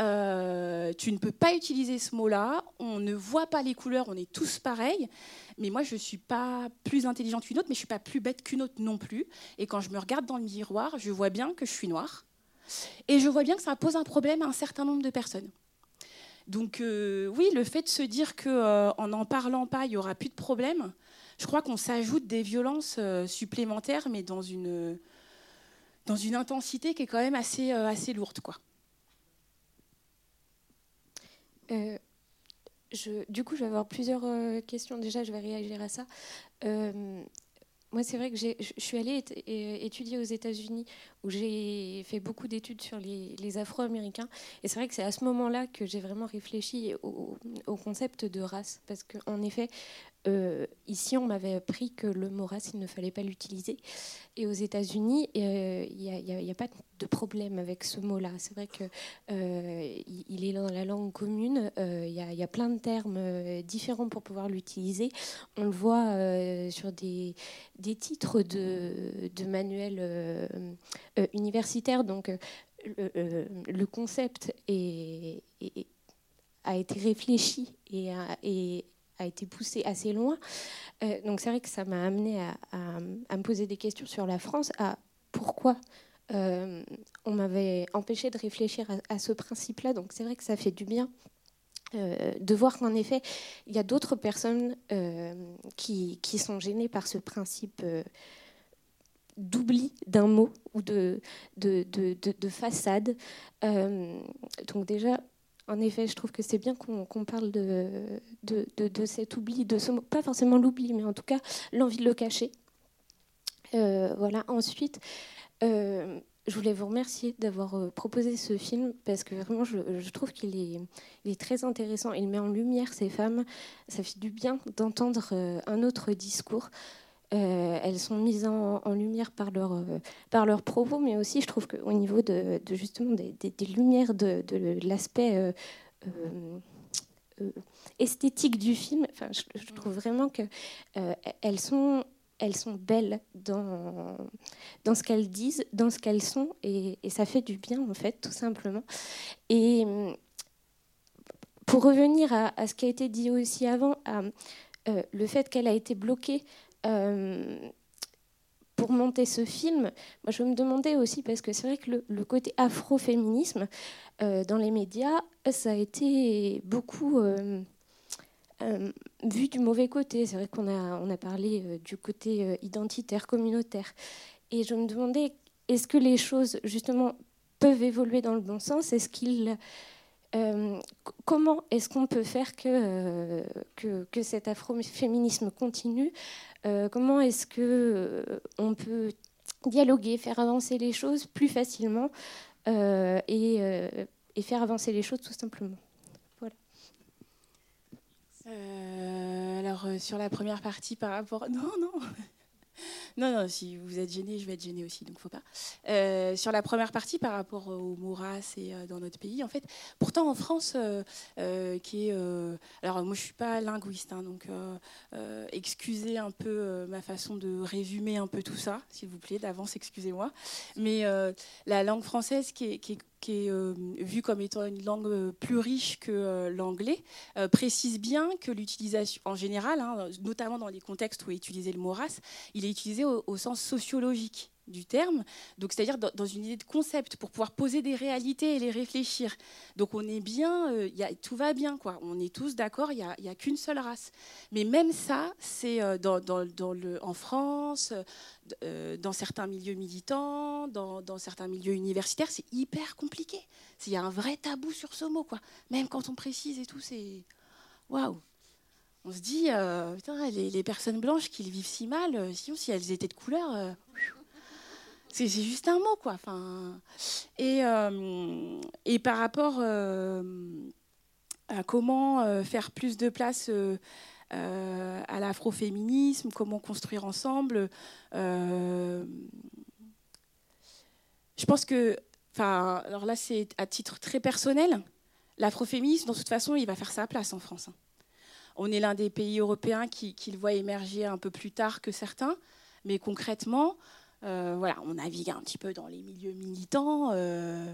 Euh, tu ne peux pas utiliser ce mot-là. On ne voit pas les couleurs. On est tous pareils. Mais moi, je suis pas plus intelligente qu'une autre, mais je suis pas plus bête qu'une autre non plus. Et quand je me regarde dans le miroir, je vois bien que je suis noire. Et je vois bien que ça pose un problème à un certain nombre de personnes. Donc euh, oui, le fait de se dire qu'en euh, n'en parlant pas, il n'y aura plus de problème, je crois qu'on s'ajoute des violences euh, supplémentaires, mais dans une, dans une intensité qui est quand même assez, assez lourde. Quoi. Du coup, je vais avoir plusieurs questions. Déjà, je vais réagir à ça. Moi, c'est vrai que je suis allée étudier aux États-Unis où j'ai fait beaucoup d'études sur les, Afro-Américains. Et c'est vrai que c'est à ce moment-là que j'ai vraiment réfléchi au, concept de race. Parce qu'en effet, euh, ici, on m'avait appris que le mot race, il ne fallait pas l'utiliser. Et aux États-Unis, euh, il n'y a, pas de problème avec ce mot-là. C'est vrai qu'il euh, il est dans la langue commune. Il y, a plein de termes différents pour pouvoir l'utiliser. On le voit sur des, des, titres de, de manuels universitaires. Donc, le, concept a été réfléchi et, a été poussé assez loin. Euh, donc c'est vrai que ça m'a amené à, me poser des questions sur la France, à pourquoi euh, on m'avait empêché de réfléchir à, ce principe-là. Donc c'est vrai que ça fait du bien euh, de voir qu'en effet, il y a d'autres personnes qui, sont gênées par ce principe d'oubli d'un mot ou de, de, de, de façade. donc déjà, en effet, je trouve que c'est bien qu'on parle de, de, cet oubli, de pas forcément l'oubli, mais en tout cas l'envie de le cacher. Euh, voilà. Ensuite, euh, je voulais vous remercier d'avoir euh, proposé ce film parce que vraiment, je, trouve qu'il est, est, très intéressant. Il met en lumière ces femmes. Ça fait du bien d'entendre un autre discours. Euh, elles sont mises en, lumière par leur, euh, par leurs propos, mais aussi je trouve qu'au niveau de, justement des, lumières de, l'aspect euh, esthétique du film, enfin, je, trouve vraiment que elles sont elles sont belles dans, dans ce qu'elles disent, dans ce qu'elles sont, et, ça fait du bien, en fait, tout simplement. Et pour revenir à, ce qui a été dit aussi avant, le fait qu'elle a été bloquée euh, pour monter ce film, moi je me demandais aussi, parce que c'est vrai que le, côté afroféminisme euh, dans les médias, ça a été beaucoup euh, vu du mauvais côté. C'est vrai qu'on a, on a parlé du côté identitaire, communautaire. Et je me demandais, est-ce que les choses, justement, peuvent évoluer dans le bon sens? Est-ce euh, comment est-ce qu'on peut faire que, euh, que, cet afroféminisme continue? Euh, Comment est-ce que on peut dialoguer, faire avancer les choses plus facilement et, et, faire avancer les choses tout simplement? Voilà. alors sur la première partie par rapport, <laughs> non, non. Non, non, si vous êtes gêné, je vais être gêné aussi, donc faut pas. Euh, sur la première partie, par rapport au mot race et euh, dans notre pays, en fait, pourtant en France, euh, qui est. alors, moi, je suis pas linguiste, hein, donc excusez un peu ma façon de résumer un peu tout ça, s'il vous plaît, d'avance, excusez-moi. Mais la langue française qui est qui est euh, vue comme étant une langue euh, plus riche que euh, l'anglais, précise bien que l'utilisation, en général, hein, notamment dans les contextes où est utilisé le mot race, il est utilisé au sens sociologique du terme, donc c'est-à-dire dans, une idée de concept pour pouvoir poser des réalités et les réfléchir. Donc on est bien, euh, tout va bien quoi. On est tous d'accord, il n'y a, qu'une seule race. Mais même ça, c'est euh, en France, euh, dans certains milieux militants, dans, certains milieux universitaires, c'est hyper compliqué. Il y a un vrai tabou sur ce mot quoi. Même quand on précise et tout, c'est waouh. On se dit, les, les, personnes blanches qui le vivent si mal, sinon si elles étaient de couleur c'est juste un mot, quoi. Enfin, et, euh, et par rapport euh, à comment euh, faire plus de place à l'afroféminisme, comment construire ensemble, je pense que, enfin, alors là, c'est à titre très personnel, l'afroféminisme, de toute façon, il va faire sa place en France. Hein. On est l'un des pays européens qui, le voit émerger un peu plus tard que certains, mais concrètement, voilà, on navigue un petit peu dans les milieux militants. Euh,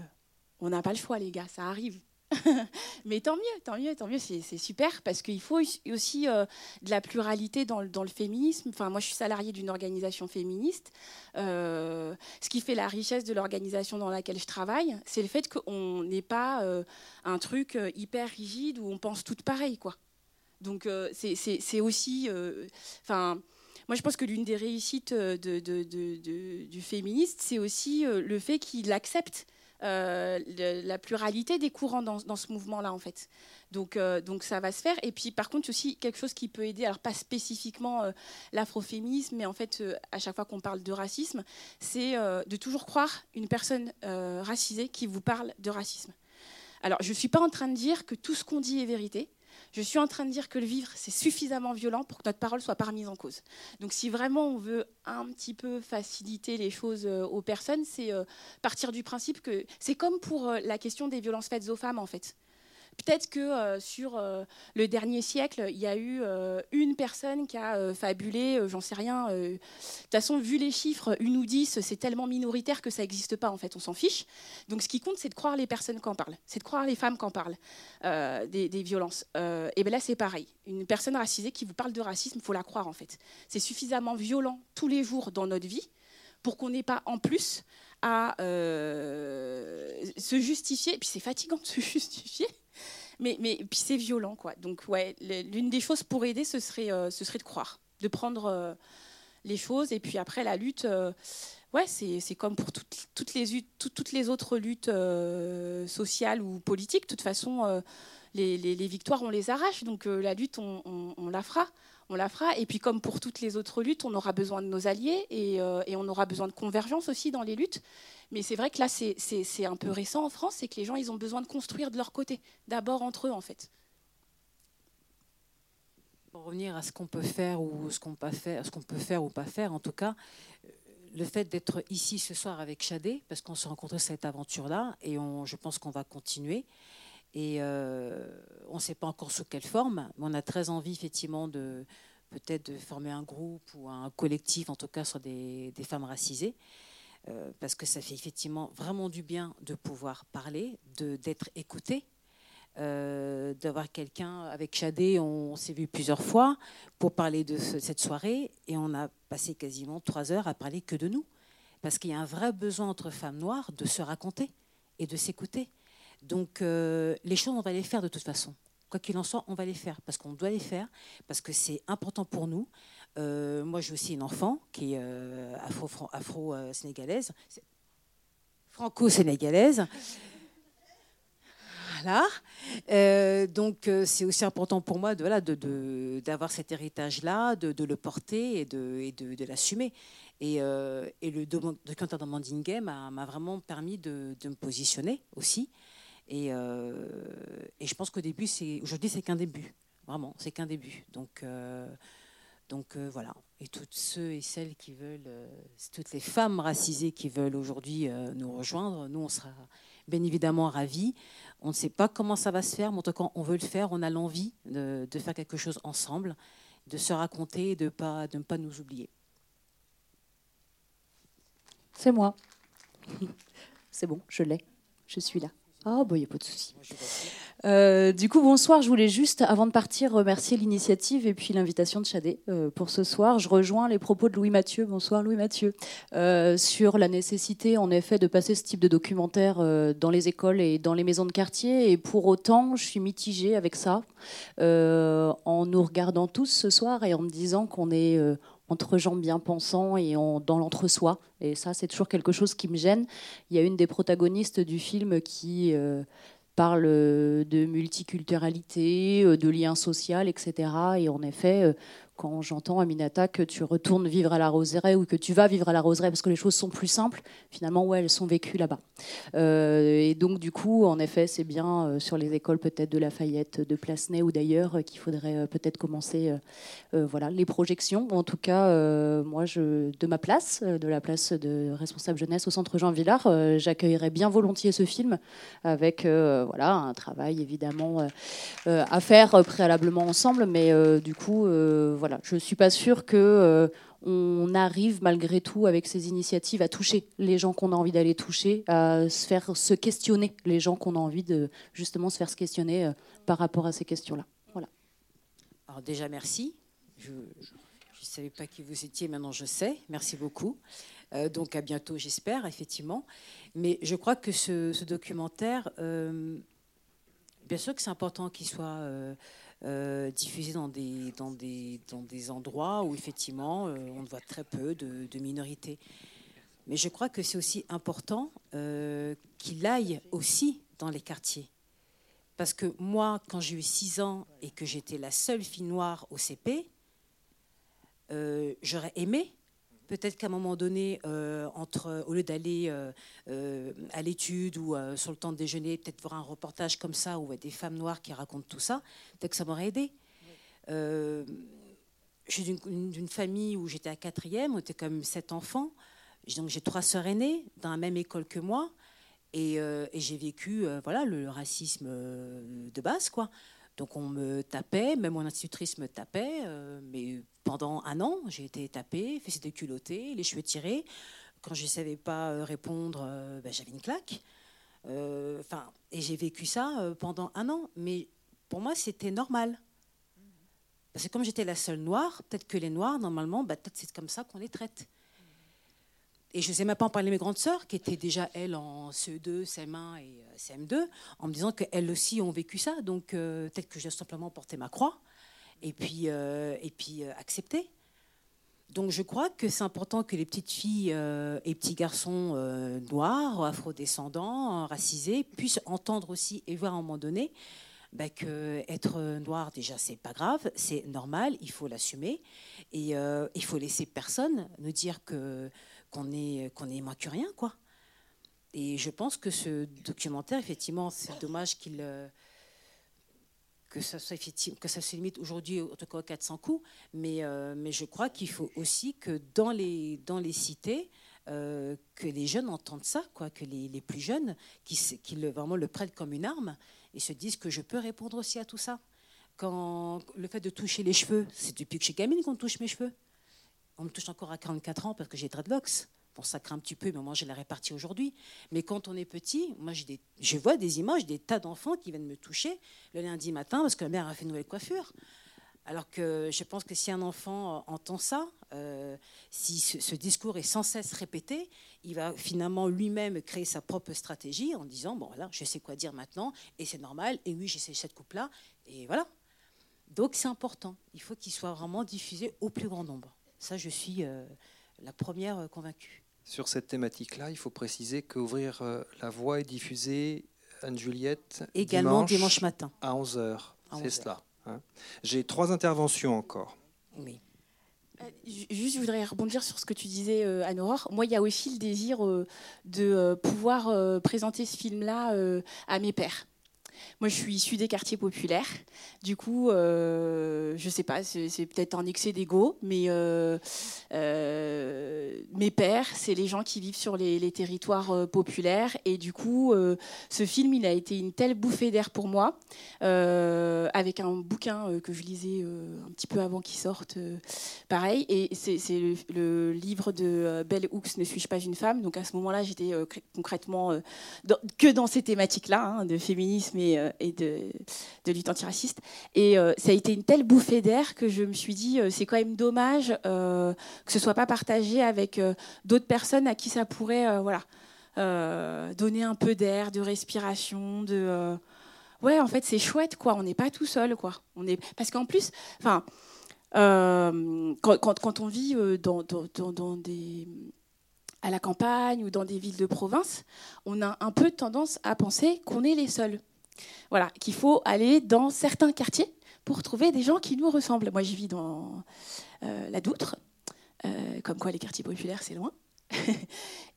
on n'a pas le choix, les gars, ça arrive. <laughs> Mais tant mieux, tant mieux, tant mieux, c'est super parce qu'il faut aussi euh, de la pluralité dans le, dans le, féminisme. Enfin, moi, je suis salariée d'une organisation féministe. ce qui fait la richesse de l'organisation dans laquelle je travaille, c'est le fait qu'on n'ait pas un truc hyper rigide où on pense toutes pareil, quoi. Donc, c'est aussi, enfin moi, je pense que l'une des réussites euh, du féministe, c'est aussi euh, le fait qu'il accepte euh, la pluralité des courants dans, ce mouvement-là, en fait. Donc, donc ça va se faire. Et puis, par contre, aussi quelque chose qui peut aider, alors pas spécifiquement l'afroféminisme, mais en fait, à chaque fois qu'on parle de racisme, c'est de toujours croire une personne racisée qui vous parle de racisme. Alors, je ne suis pas en train de dire que tout ce qu'on dit est vérité. Je suis en train de dire que le vivre, c'est suffisamment violent pour que notre parole soit pas remise en cause. Donc si vraiment on veut un petit peu faciliter les choses euh, aux personnes, c'est euh, partir du principe que c'est comme pour euh, la question des violences faites aux femmes en fait. Peut-être que euh, sur euh, le dernier siècle, il y a eu euh, une personne qui a fabulé, j'en sais rien. De toute façon, vu les chiffres, une ou dix, c'est tellement minoritaire que ça n'existe pas, en fait, on s'en fiche. Donc ce qui compte, c'est de croire les personnes qui en parlent, c'est de croire les femmes qui en parlent des, violences. et bien là, c'est pareil. Une personne racisée qui vous parle de racisme, il faut la croire, en fait. C'est suffisamment violent tous les jours dans notre vie pour qu'on n'ait pas en plus à se justifier. Et puis c'est fatigant de se <laughs> justifier mais, mais puis c'est violent, quoi. Donc, ouais, l'une des choses pour aider, ce serait, euh, ce serait de croire, de prendre euh, les choses. Et puis après, la lutte, euh, ouais, c'est comme pour toutes, toutes, les, toutes les autres luttes sociales ou politiques. De toute façon, les, les, victoires, on les arrache. Donc, la lutte, on, on, la fera. On la fera. Et puis, comme pour toutes les autres luttes, on aura besoin de nos alliés et, et on aura besoin de convergence aussi dans les luttes. Mais c'est vrai que là, c'est un peu récent en France, c'est que les gens, ils ont besoin de construire de leur côté, d'abord entre eux, en fait. Pour revenir à ce qu'on peut faire ou ce qu'on qu'on peut faire ou pas faire, en tout cas, euh, le fait d'être ici ce soir avec Chadé, parce qu'on s'est rencontré cette aventure-là, et je pense qu'on va continuer. Et euh, on ne sait pas encore sous quelle forme, mais on a très envie effectivement de peut-être de former un groupe ou un collectif, en tout cas sur des, femmes racisées. Euh, parce que ça fait effectivement vraiment du bien de pouvoir parler, d'être écouté, euh, d'avoir quelqu'un avec Chadé, on, s'est vu plusieurs fois pour parler de cette soirée et on a passé quasiment trois heures à parler que de nous. Parce qu'il y a un vrai besoin entre femmes noires de se raconter et de s'écouter. Donc euh, les choses, on va les faire de toute façon. quoi qu'il en soit, on va les faire parce qu'on doit les faire, parce que c'est important pour nous. Euh, moi, j'ai aussi une enfant qui est euh, afro-sénégalaise, franco-sénégalaise. Voilà. Euh, donc, c'est aussi important pour moi de, d'avoir cet héritage-là, de, le porter et de, l'assumer. Et, et, le documentaire de Mandingue m'a vraiment permis de, me positionner aussi. Et, et je pense qu'au début, aujourd'hui, c'est qu'un début. Vraiment, c'est qu'un début. Donc, donc euh, voilà. Et toutes ceux et celles qui veulent, euh, toutes les femmes racisées qui veulent aujourd'hui euh, nous rejoindre, nous on sera bien évidemment ravis. On ne sait pas comment ça va se faire, mais en tout cas on veut le faire, on a l'envie de, faire quelque chose ensemble, de se raconter et de ne pas nous oublier. C'est moi. <laughs> C'est bon, je l'ai. Je suis là. Ah, bon, il n'y a pas de souci. Euh, du coup, bonsoir. Je voulais juste, avant de partir, remercier l'initiative et puis l'invitation de Chadé euh, pour ce soir. Je rejoins les propos de Louis Mathieu. Bonsoir Louis Mathieu. Euh, sur la nécessité, en effet, de passer ce type de documentaire dans les écoles et dans les maisons de quartier. Et pour autant, je suis mitigée avec ça, en nous regardant tous ce soir et en me disant qu'on est entre gens bien pensants et dans l'entre-soi. Et ça, c'est toujours quelque chose qui me gêne. Il y a une des protagonistes du film qui parle de multiculturalité, de liens sociaux, etc. Et en effet, quand j'entends Aminata que tu retournes vivre à la Roseraie ou que tu vas vivre à la Roseraie parce que les choses sont plus simples, finalement, elles sont vécues là-bas. Euh, et donc, du coup, en effet, c'est bien euh, sur les écoles peut-être de Lafayette, de Placenay ou d'ailleurs euh, qu'il faudrait peut-être commencer voilà, les projections. En tout cas, moi, je, de ma place, de la place de responsable jeunesse au centre Jean Villard, j'accueillerais bien volontiers ce film avec voilà, un travail évidemment à faire préalablement ensemble, mais du coup, voilà, je ne suis pas sûre que euh, on arrive malgré tout avec ces initiatives à toucher les gens qu'on a envie d'aller toucher, à se faire se questionner les gens qu'on a envie de justement se faire se questionner euh, par rapport à ces questions-là. Voilà. Alors déjà merci. Je ne savais pas qui vous étiez, maintenant je sais. Merci beaucoup. Euh, donc à bientôt, j'espère, effectivement. Mais je crois que ce, documentaire, bien sûr que c'est important qu'il soit euh, diffusé dans des, dans, des, dans des endroits où effectivement euh, on voit très peu de, minorités. Mais je crois que c'est aussi important euh, qu'il aille aussi dans les quartiers. Parce que moi, quand j'ai eu 6 ans et que j'étais la seule fille noire au CP, j'aurais aimé Peut-être qu'à un moment donné, euh, au lieu d'aller euh, euh, à l'étude ou sur le temps de déjeuner, peut-être voir un reportage comme ça où il y a des femmes noires qui racontent tout ça, peut-être que ça m'aurait aidé. je suis d'une famille où j'étais à quatrième, on était comme sept enfants. Donc j'ai trois sœurs aînées dans la même école que moi. Et, j'ai vécu voilà, le racisme de base, quoi. Donc on me tapait, même mon institutrice me tapait, euh, mais pendant un an, j'ai été tapée, fessée déculottée, les cheveux tirés. Quand je ne savais pas euh, répondre, euh, ben, j'avais une claque. Enfin, et j'ai vécu ça pendant un an, mais pour moi, c'était normal. Parce que comme j'étais la seule noire, peut-être que les noirs, normalement, ben, peut-être c'est comme ça qu'on les traite. Et je ne sais même pas en parler mes grandes sœurs, qui étaient déjà, elles, en CE2, CM1 et euh, CM2, en me disant qu'elles aussi ont vécu ça. Donc euh, peut-être que je dois simplement porter ma croix et puis, euh, et puis accepter. Donc je crois que c'est important que les petites filles et petits garçons noirs, afrodescendants, racisés, puissent entendre aussi et voir à un moment donné bah, que être noir déjà c'est pas grave, c'est normal, il faut l'assumer et il faut laisser personne nous dire que qu'on est, qu'on est moins que rien, quoi. Et je pense que ce documentaire, effectivement, c'est dommage qu'il euh, que ça, soit que ça se limite aujourd'hui en tout cas aux 400 coups, mais, euh, mais je crois qu'il faut aussi que dans les, dans les cités, euh, que les jeunes entendent ça, quoi, que les, les plus jeunes, qui, qui le, vraiment le prennent comme une arme et se disent que je peux répondre aussi à tout ça. Quand le fait de toucher les cheveux, c'est depuis que je suis gamine qu'on touche mes cheveux. On me touche encore à 44 ans parce que j'ai dreadlocks. Bon, ça craint un petit peu, mais moi, je l'ai réparti aujourd'hui. Mais quand on est petit, moi, je vois des images, des tas d'enfants qui viennent me toucher le lundi matin parce que la mère a fait une nouvelle coiffure. Alors que je pense que si un enfant entend ça, euh, si ce, discours est sans cesse répété, il va finalement lui-même créer sa propre stratégie en disant bon voilà, je sais quoi dire maintenant et c'est normal et oui, j'essaie cette coupe-là et voilà. Donc c'est important. Il faut qu'il soit vraiment diffusé au plus grand nombre. Ça, je suis euh, la première euh, convaincue. Sur cette thématique-là, il faut préciser qu'ouvrir la voix est diffusé Anne-Juliette également dimanche, matin à 11h. C'est cela. Hein. J'ai trois interventions encore. Oui. Euh, juste, je voudrais rebondir sur ce que tu disais, euh, Anne-Aurore. Moi, il y a aussi le désir euh, de pouvoir présenter ce film-là à mes pères. Moi, je suis issue des quartiers populaires. Du coup, euh, je sais pas, c'est peut-être un excès d'ego, mais euh, euh, mes pères, c'est les gens qui vivent sur les, territoires populaires. Et du coup, ce film, il a été une telle bouffée d'air pour moi, avec un bouquin que je lisais un petit peu avant qu'il sorte, pareil. Et c'est le, livre de Belle Hooks, Ne suis-je pas une femme? Donc à ce moment-là, j'étais concrètement que dans ces thématiques-là, hein, de féminisme euh, et, de, de, lutte antiraciste. Et euh, ça a été une telle bouffée d'air que je me suis dit, euh, c'est quand même dommage que ce soit pas partagé avec d'autres personnes à qui ça pourrait voilà, donner un peu d'air, de respiration, de... ouais, en fait, c'est chouette, quoi. On n'est pas tout seul, quoi. On est... Parce qu'en plus, enfin... quand, on vit à la campagne ou dans des villes de province, on a un peu tendance à penser qu'on est les seuls. Voilà, qu'il faut aller dans certains quartiers pour trouver des gens qui nous ressemblent. Moi, j'y vis dans euh, la Doutre, euh, comme quoi les quartiers populaires, c'est loin. <laughs>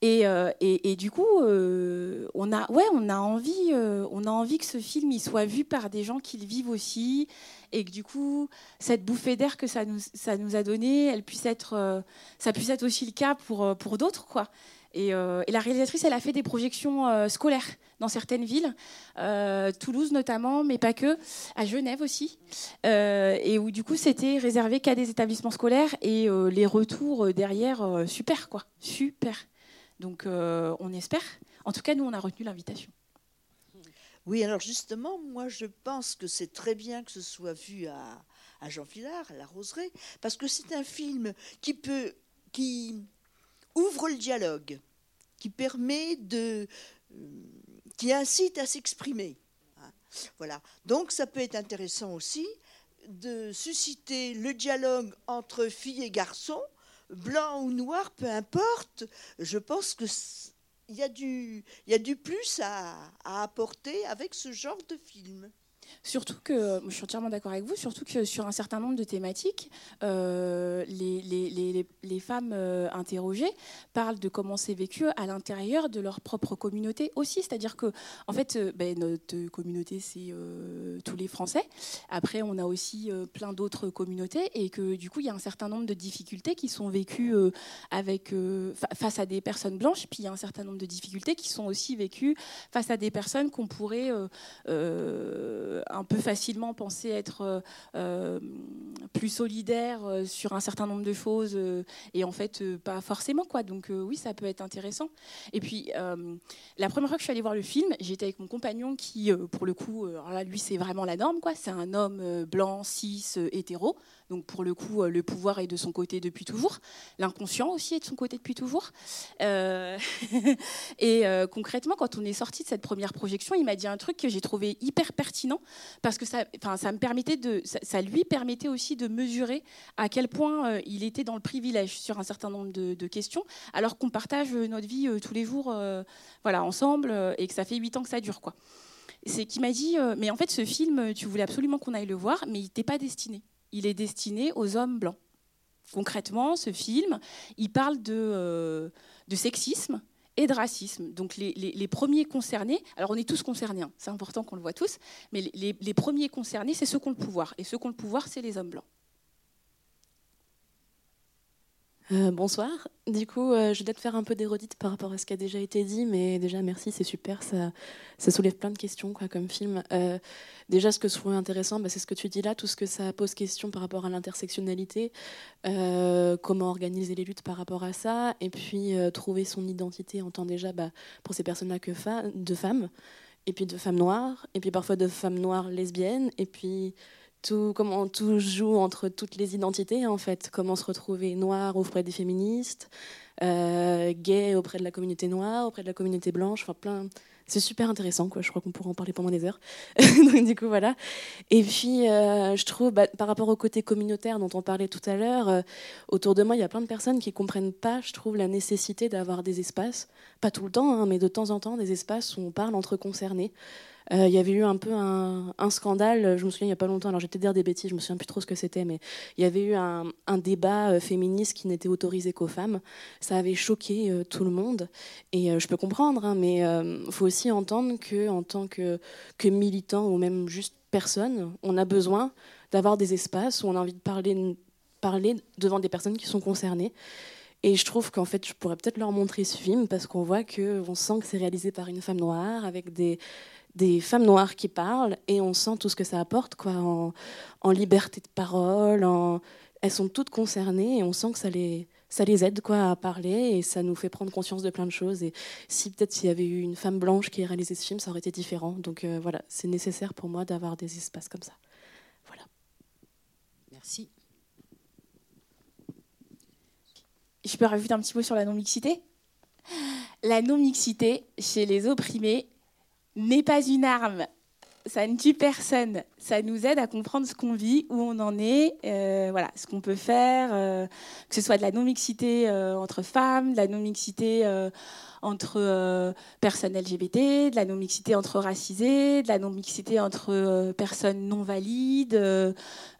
Euh, et, et, du coup, on, a, ouais, on, a envie, on a envie que ce film il soit vu par des gens qui le vivent aussi, et que du coup, cette bouffée d'air que ça nous, ça nous a donné, elle puisse être, ça puisse être aussi le cas pour, pour d'autres. quoi. Euh, et, la réalisatrice, elle a fait des projections euh, scolaires dans certaines villes, euh, Toulouse notamment, mais pas que, à Genève aussi, et où du coup c'était réservé qu'à des établissements scolaires et les retours derrière, super quoi, super. Donc on espère. En tout cas, nous on a retenu l'invitation. Oui, alors justement, moi je pense que c'est très bien que ce soit vu à, à Jean Villard, à la Roseraie, parce que c'est un film qui peut, qui ouvre le dialogue qui permet de, euh, qui incite à s'exprimer. Voilà. Donc ça peut être intéressant aussi de susciter le dialogue entre filles et garçons, blanc ou noir, peu importe. Je pense que il y, a du, y a du plus à apporter avec ce genre de film. Surtout que, je suis entièrement d'accord avec vous, surtout que sur un certain nombre de thématiques, euh, les, les, les, femmes euh, interrogées parlent de comment c'est vécu à l'intérieur de leur propre communauté aussi. C'est-à-dire que, en fait, euh, ben, notre communauté, c'est tous les Français. Après, on a aussi plein d'autres communautés et que, du coup, il y a un certain nombre de difficultés qui sont vécues avec, face à des personnes blanches, puis il y a un certain nombre de difficultés qui sont aussi vécues face à des personnes qu'on pourrait un peu facilement penser être euh, euh, plus solidaire euh, sur un certain nombre de choses et en fait pas forcément quoi. Donc oui, ça peut être intéressant. Et puis la première fois que je suis allée voir le film, j'étais avec mon compagnon qui, pour le coup, là, lui c'est vraiment la norme quoi. C'est un homme blanc, cis, hétéro. Donc pour le coup, le pouvoir est de son côté depuis toujours. L'inconscient aussi est de son côté depuis toujours. <laughs> et concrètement, quand on est sorti de cette première projection, il m'a dit un truc que j'ai trouvé hyper pertinent parce que ça, ça, me permettait de, ça, lui permettait aussi de mesurer à quel point euh, il était dans le privilège sur un certain nombre de, questions, alors qu'on partage euh, notre vie euh, tous les jours, voilà, ensemble, et que ça fait huit ans que ça dure, quoi. C'est qu'il m'a dit, mais en fait, ce film, tu voulais absolument qu'on aille le voir, mais il n'était pas destiné. Il est destiné aux hommes blancs. Concrètement, ce film, il parle de, de sexisme, et de racisme. Donc les, premiers concernés, alors on est tous concernés, hein, c'est important qu'on le voit tous, mais les, les premiers concernés, c'est ceux qui ont le pouvoir. Et ceux qui ont le pouvoir, c'est les hommes blancs. Euh, bonsoir. Du coup, euh, je dois te faire un peu d'érodite par rapport à ce qui a déjà été dit, mais déjà merci, c'est super, ça, soulève plein de questions quoi, comme film. Euh, déjà, ce que je trouve intéressant, bah, c'est ce que tu dis là, tout ce que ça pose question par rapport à l'intersectionnalité, comment organiser les luttes par rapport à ça, et puis trouver son identité en tant déjà bah, pour ces personnes-là que de femmes, et puis de femmes noires, et puis parfois de femmes noires lesbiennes, et puis comment tout joue entre toutes les identités, en fait. Comment se retrouver noir auprès des féministes, euh, gay auprès de la communauté noire, auprès de la communauté blanche, enfin plein. C'est super intéressant, quoi. Je crois qu'on pourra en parler pendant des heures. <laughs> Donc, du coup, voilà. Et puis, euh, je trouve, bah, par rapport au côté communautaire dont on parlait tout à l'heure, euh, autour de moi, il y a plein de personnes qui comprennent pas, je trouve, la nécessité d'avoir des espaces, pas tout le temps, hein, mais de temps en temps, des espaces où on parle entre concernés. Euh, il y avait eu un peu un, scandale, je me souviens il n'y a pas longtemps, alors j'étais dire des bêtises, je me souviens plus trop ce que c'était, mais il y avait eu un, débat euh, féministe qui n'était autorisé qu'aux femmes. Ça avait choqué euh, tout le monde, et je peux comprendre, hein, mais il faut aussi entendre qu'en tant que, que militant ou même juste personne, on a besoin d'avoir des espaces où on a envie de parler, parler devant des personnes qui sont concernées. Et je trouve qu'en fait, je pourrais peut-être leur montrer ce film parce qu'on voit que, on sent que c'est réalisé par une femme noire avec des, des femmes noires qui parlent et on sent tout ce que ça apporte quoi, en, liberté de parole. En... Elles sont toutes concernées et on sent que ça les, ça les aide quoi, à parler et ça nous fait prendre conscience de plein de choses. Et si peut-être s'il y avait eu une femme blanche qui réalisé ce film, ça aurait été différent. Donc euh, voilà, c'est nécessaire pour moi d'avoir des espaces comme ça. Voilà. Merci. Je peux rajouter un petit mot sur la non-mixité? La non-mixité chez les opprimés, n'est pas une arme. Ça ne tue personne. Ça nous aide à comprendre ce qu'on vit, où on en est, euh, voilà, ce qu'on peut faire, euh, que ce soit de la non-mixité euh, entre femmes, de la non-mixité entre personnes LGBT, de la non-mixité entre racisés, de la non-mixité entre personnes non valides.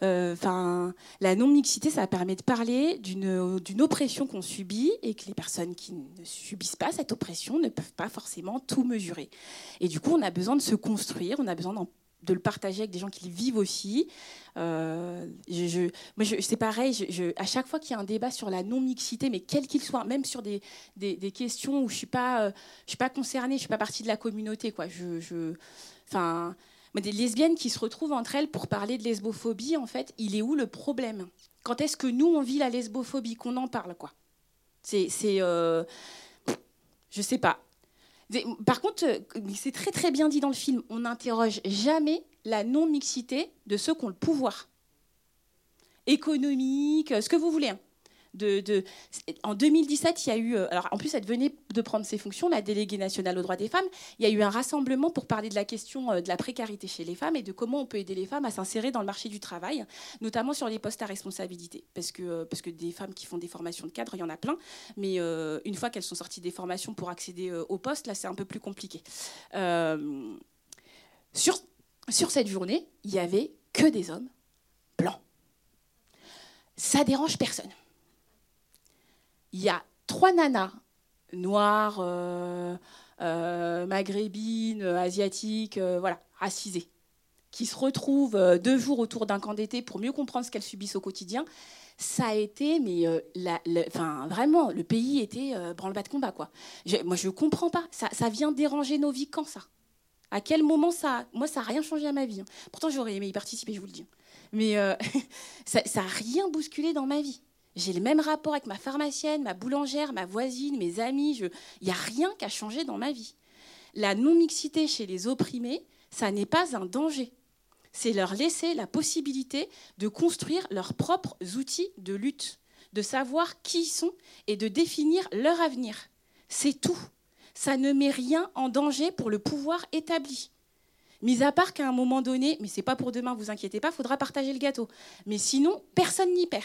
Enfin, la non-mixité, ça permet de parler d'une oppression qu'on subit et que les personnes qui ne subissent pas cette oppression ne peuvent pas forcément tout mesurer. Et du coup, on a besoin de se construire, on a besoin de le partager avec des gens qui le vivent aussi. Euh, je, c'est pareil, à chaque fois qu'il y a un débat sur la non-mixité, mais quel qu'il soit, même sur des, des, questions où je ne suis, pas, euh, suis pas concernée, je ne suis pas partie de la communauté, quoi. Je, enfin, des lesbiennes qui se retrouvent entre elles pour parler de lesbophobie, en fait, il est où le problème? Quand est-ce que nous, on vit la lesbophobie, qu'on en parle, quoi? C'est. c'est euh, je sais pas. Par contre, c'est très très bien dit dans le film, on n'interroge jamais la non-mixité de ceux qui ont le pouvoir économique, ce que vous voulez. En 2017, il y a eu, euh, alors en plus elle venait de prendre ses fonctions, la déléguée nationale aux droits des femmes, il y a eu un rassemblement pour parler de la question euh, de la précarité chez les femmes et de comment on peut aider les femmes à s'insérer dans le marché du travail, notamment sur les postes à responsabilité. Parce que, euh, parce que des femmes qui font des formations de cadre, il y en a plein, mais une fois qu'elles sont sorties des formations pour accéder au poste, là c'est un peu plus compliqué. sur sur cette journée, il n'y avait que des hommes blancs. Ça dérange personne. Il y a trois nanas noires, euh, euh, maghrébines, asiatiques, euh, voilà, racisées, qui se retrouvent deux jours autour d'un camp d'été pour mieux comprendre ce qu'elles subissent au quotidien. Ça a été, mais enfin, vraiment, le pays était branle-bas de combat. Quoi. moi, je ne comprends pas. Ça, vient déranger nos vies quand ça? À quel moment ça... Moi, ça n'a rien changé à ma vie. Hein. Pourtant, j'aurais aimé y participer, je vous le dis. Mais euh, <laughs> ça n'a rien bousculé dans ma vie. J'ai le même rapport avec ma pharmacienne, ma boulangère, ma voisine, mes amis. Il n'y a rien qui a changé dans ma vie. La non-mixité chez les opprimés, ça n'est pas un danger. C'est leur laisser la possibilité de construire leurs propres outils de lutte, de savoir qui ils sont et de définir leur avenir. C'est tout ça ne met rien en danger pour le pouvoir établi. Mis à part qu'à un moment donné, mais c'est pas pour demain, vous inquiétez pas, il faudra partager le gâteau. Mais sinon, personne n'y perd.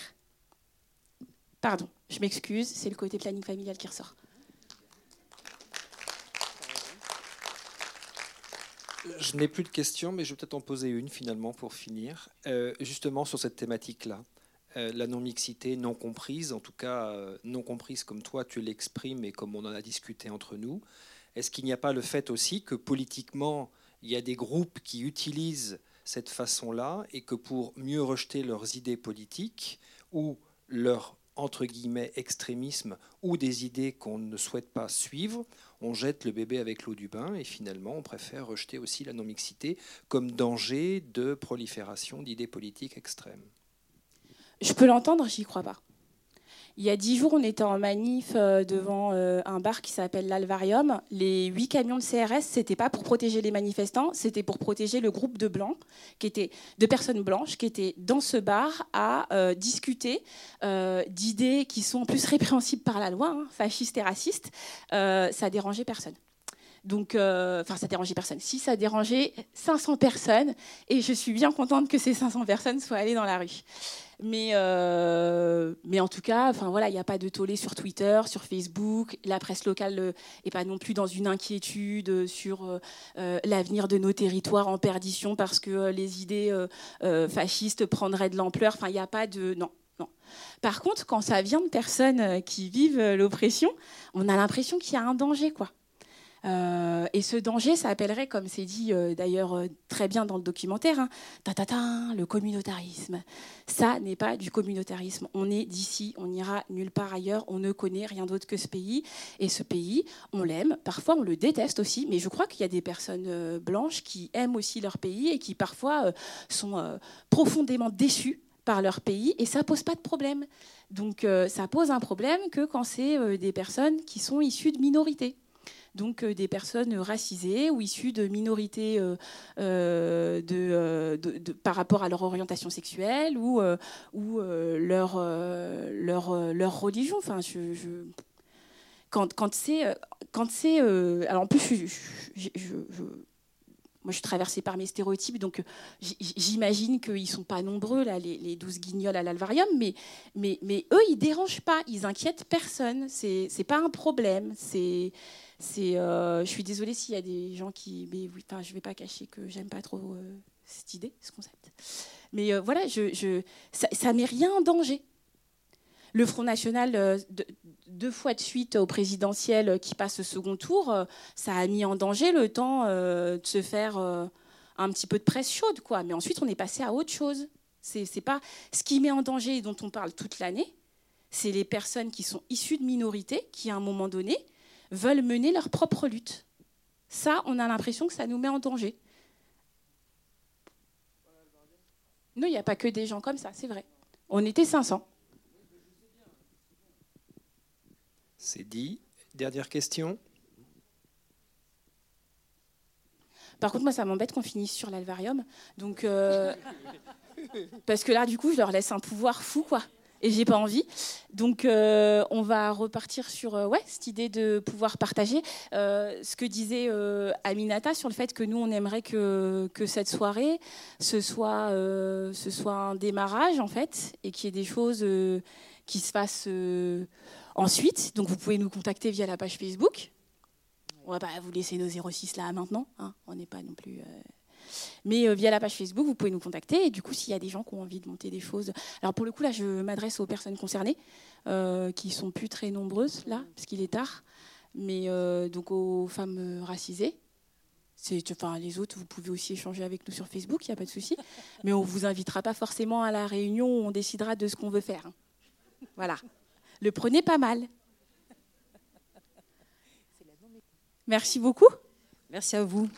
Pardon, je m'excuse, c'est le côté planning familial qui ressort. Je n'ai plus de questions, mais je vais peut-être en poser une finalement pour finir, euh, justement sur cette thématique-là. Euh, la non-mixité non comprise, en tout cas euh, non comprise comme toi tu l'exprimes et comme on en a discuté entre nous. Est-ce qu'il n'y a pas le fait aussi que politiquement, il y a des groupes qui utilisent cette façon-là et que pour mieux rejeter leurs idées politiques ou leur entre guillemets extrémisme ou des idées qu'on ne souhaite pas suivre, on jette le bébé avec l'eau du bain et finalement on préfère rejeter aussi la non-mixité comme danger de prolifération d'idées politiques extrêmes. Je peux l'entendre, j'y crois pas. Il y a dix jours, on était en manif euh, devant euh, un bar qui s'appelle l'Alvarium. Les huit camions de CRS, c'était pas pour protéger les manifestants, c'était pour protéger le groupe de blancs, qui de personnes blanches, qui étaient dans ce bar à euh, discuter d'idées qui sont en plus répréhensibles par la loi, hein, fascistes et racistes. ça dérangeait personne. Donc, enfin, ça dérangeait personne. Si ça dérangeait 500 personnes, et je suis bien contente que ces 500 personnes soient allées dans la rue. Mais, euh, mais en tout cas, voilà, il n'y a pas de tollé sur Twitter, sur Facebook. La presse locale n'est euh, pas non plus dans une inquiétude sur euh, l'avenir de nos territoires en perdition parce que les idées fascistes prendraient de l'ampleur. Par contre, quand ça vient de personnes qui vivent l'oppression, on a l'impression qu'il y a un danger, quoi. Euh, et ce danger, ça appellerait, comme c'est dit euh, d'ailleurs euh, très bien dans le documentaire, hein, le communautarisme. Ça n'est pas du communautarisme. On est d'ici, on n'ira nulle part ailleurs, on ne connaît rien d'autre que ce pays. Et ce pays, on l'aime, parfois on le déteste aussi, mais je crois qu'il y a des personnes blanches qui aiment aussi leur pays et qui parfois sont profondément déçues par leur pays et ça pose pas de problème. Donc ça pose un problème que quand c'est des personnes qui sont issues de minorités donc euh, des personnes racisées ou issues de minorités euh, euh, par rapport à leur orientation sexuelle ou, leur, leur, leur, religion. Enfin, quand, quand c'est. Quand c'est alors en plus, je, moi, je suis traversée par mes stéréotypes, donc j'imagine qu'ils ne sont pas nombreux, là, les, 12 guignols à l'alvarium, mais, eux, ils ne dérangent pas, ils inquiètent personne. Ce n'est pas un problème. C'est c'est, euh, je suis désolée s'il y a des gens qui. Je ne vais pas cacher que j'aime pas trop euh, cette idée, ce concept. Mais euh, voilà, ça ne met rien en danger. Le Front National, deux fois de suite au présidentiel qui passe au second tour, ça a mis en danger le temps de se faire un petit peu de presse chaude. quoi. Mais ensuite, on est passé à autre chose. C'est, c'est pas ce qui met en danger et dont on parle toute l'année, c'est les personnes qui sont issues de minorités qui, à un moment donné, veulent mener leur propre lutte. Ça, on a l'impression que ça nous met en danger. Non, il n'y a pas que des gens comme ça, c'est vrai. On était 500. C'est dit. Dernière question. Par contre, moi, ça m'embête qu'on finisse sur l'alvarium. Donc, euh, <laughs> parce que là, du coup, je leur laisse un pouvoir fou, quoi et j'ai pas envie. Donc, euh, on va repartir sur euh, ouais, cette idée de pouvoir partager ce que disait Aminata sur le fait que nous, on aimerait que, que cette soirée, ce soit, ce soit un démarrage, en fait, et qu'il y ait des choses qui se fassent ensuite. Donc, vous pouvez nous contacter via la page Facebook. On va pas vous laisser nos 06 là maintenant. Hein. On n'est pas non plus mais euh, via la page Facebook, vous pouvez nous contacter. Et du coup, s'il y a des gens qui ont envie de monter des choses. Alors pour le coup, là, je m'adresse aux personnes concernées, euh, qui sont plus très nombreuses, là, parce qu'il est tard. Mais euh, donc aux femmes racisées. Enfin, les autres, vous pouvez aussi échanger avec nous sur Facebook, il n'y a pas de souci. Mais on ne vous invitera pas forcément à la réunion où on décidera de ce qu'on veut faire. Hein. Voilà. Le prenez pas mal. Merci beaucoup. Merci à vous.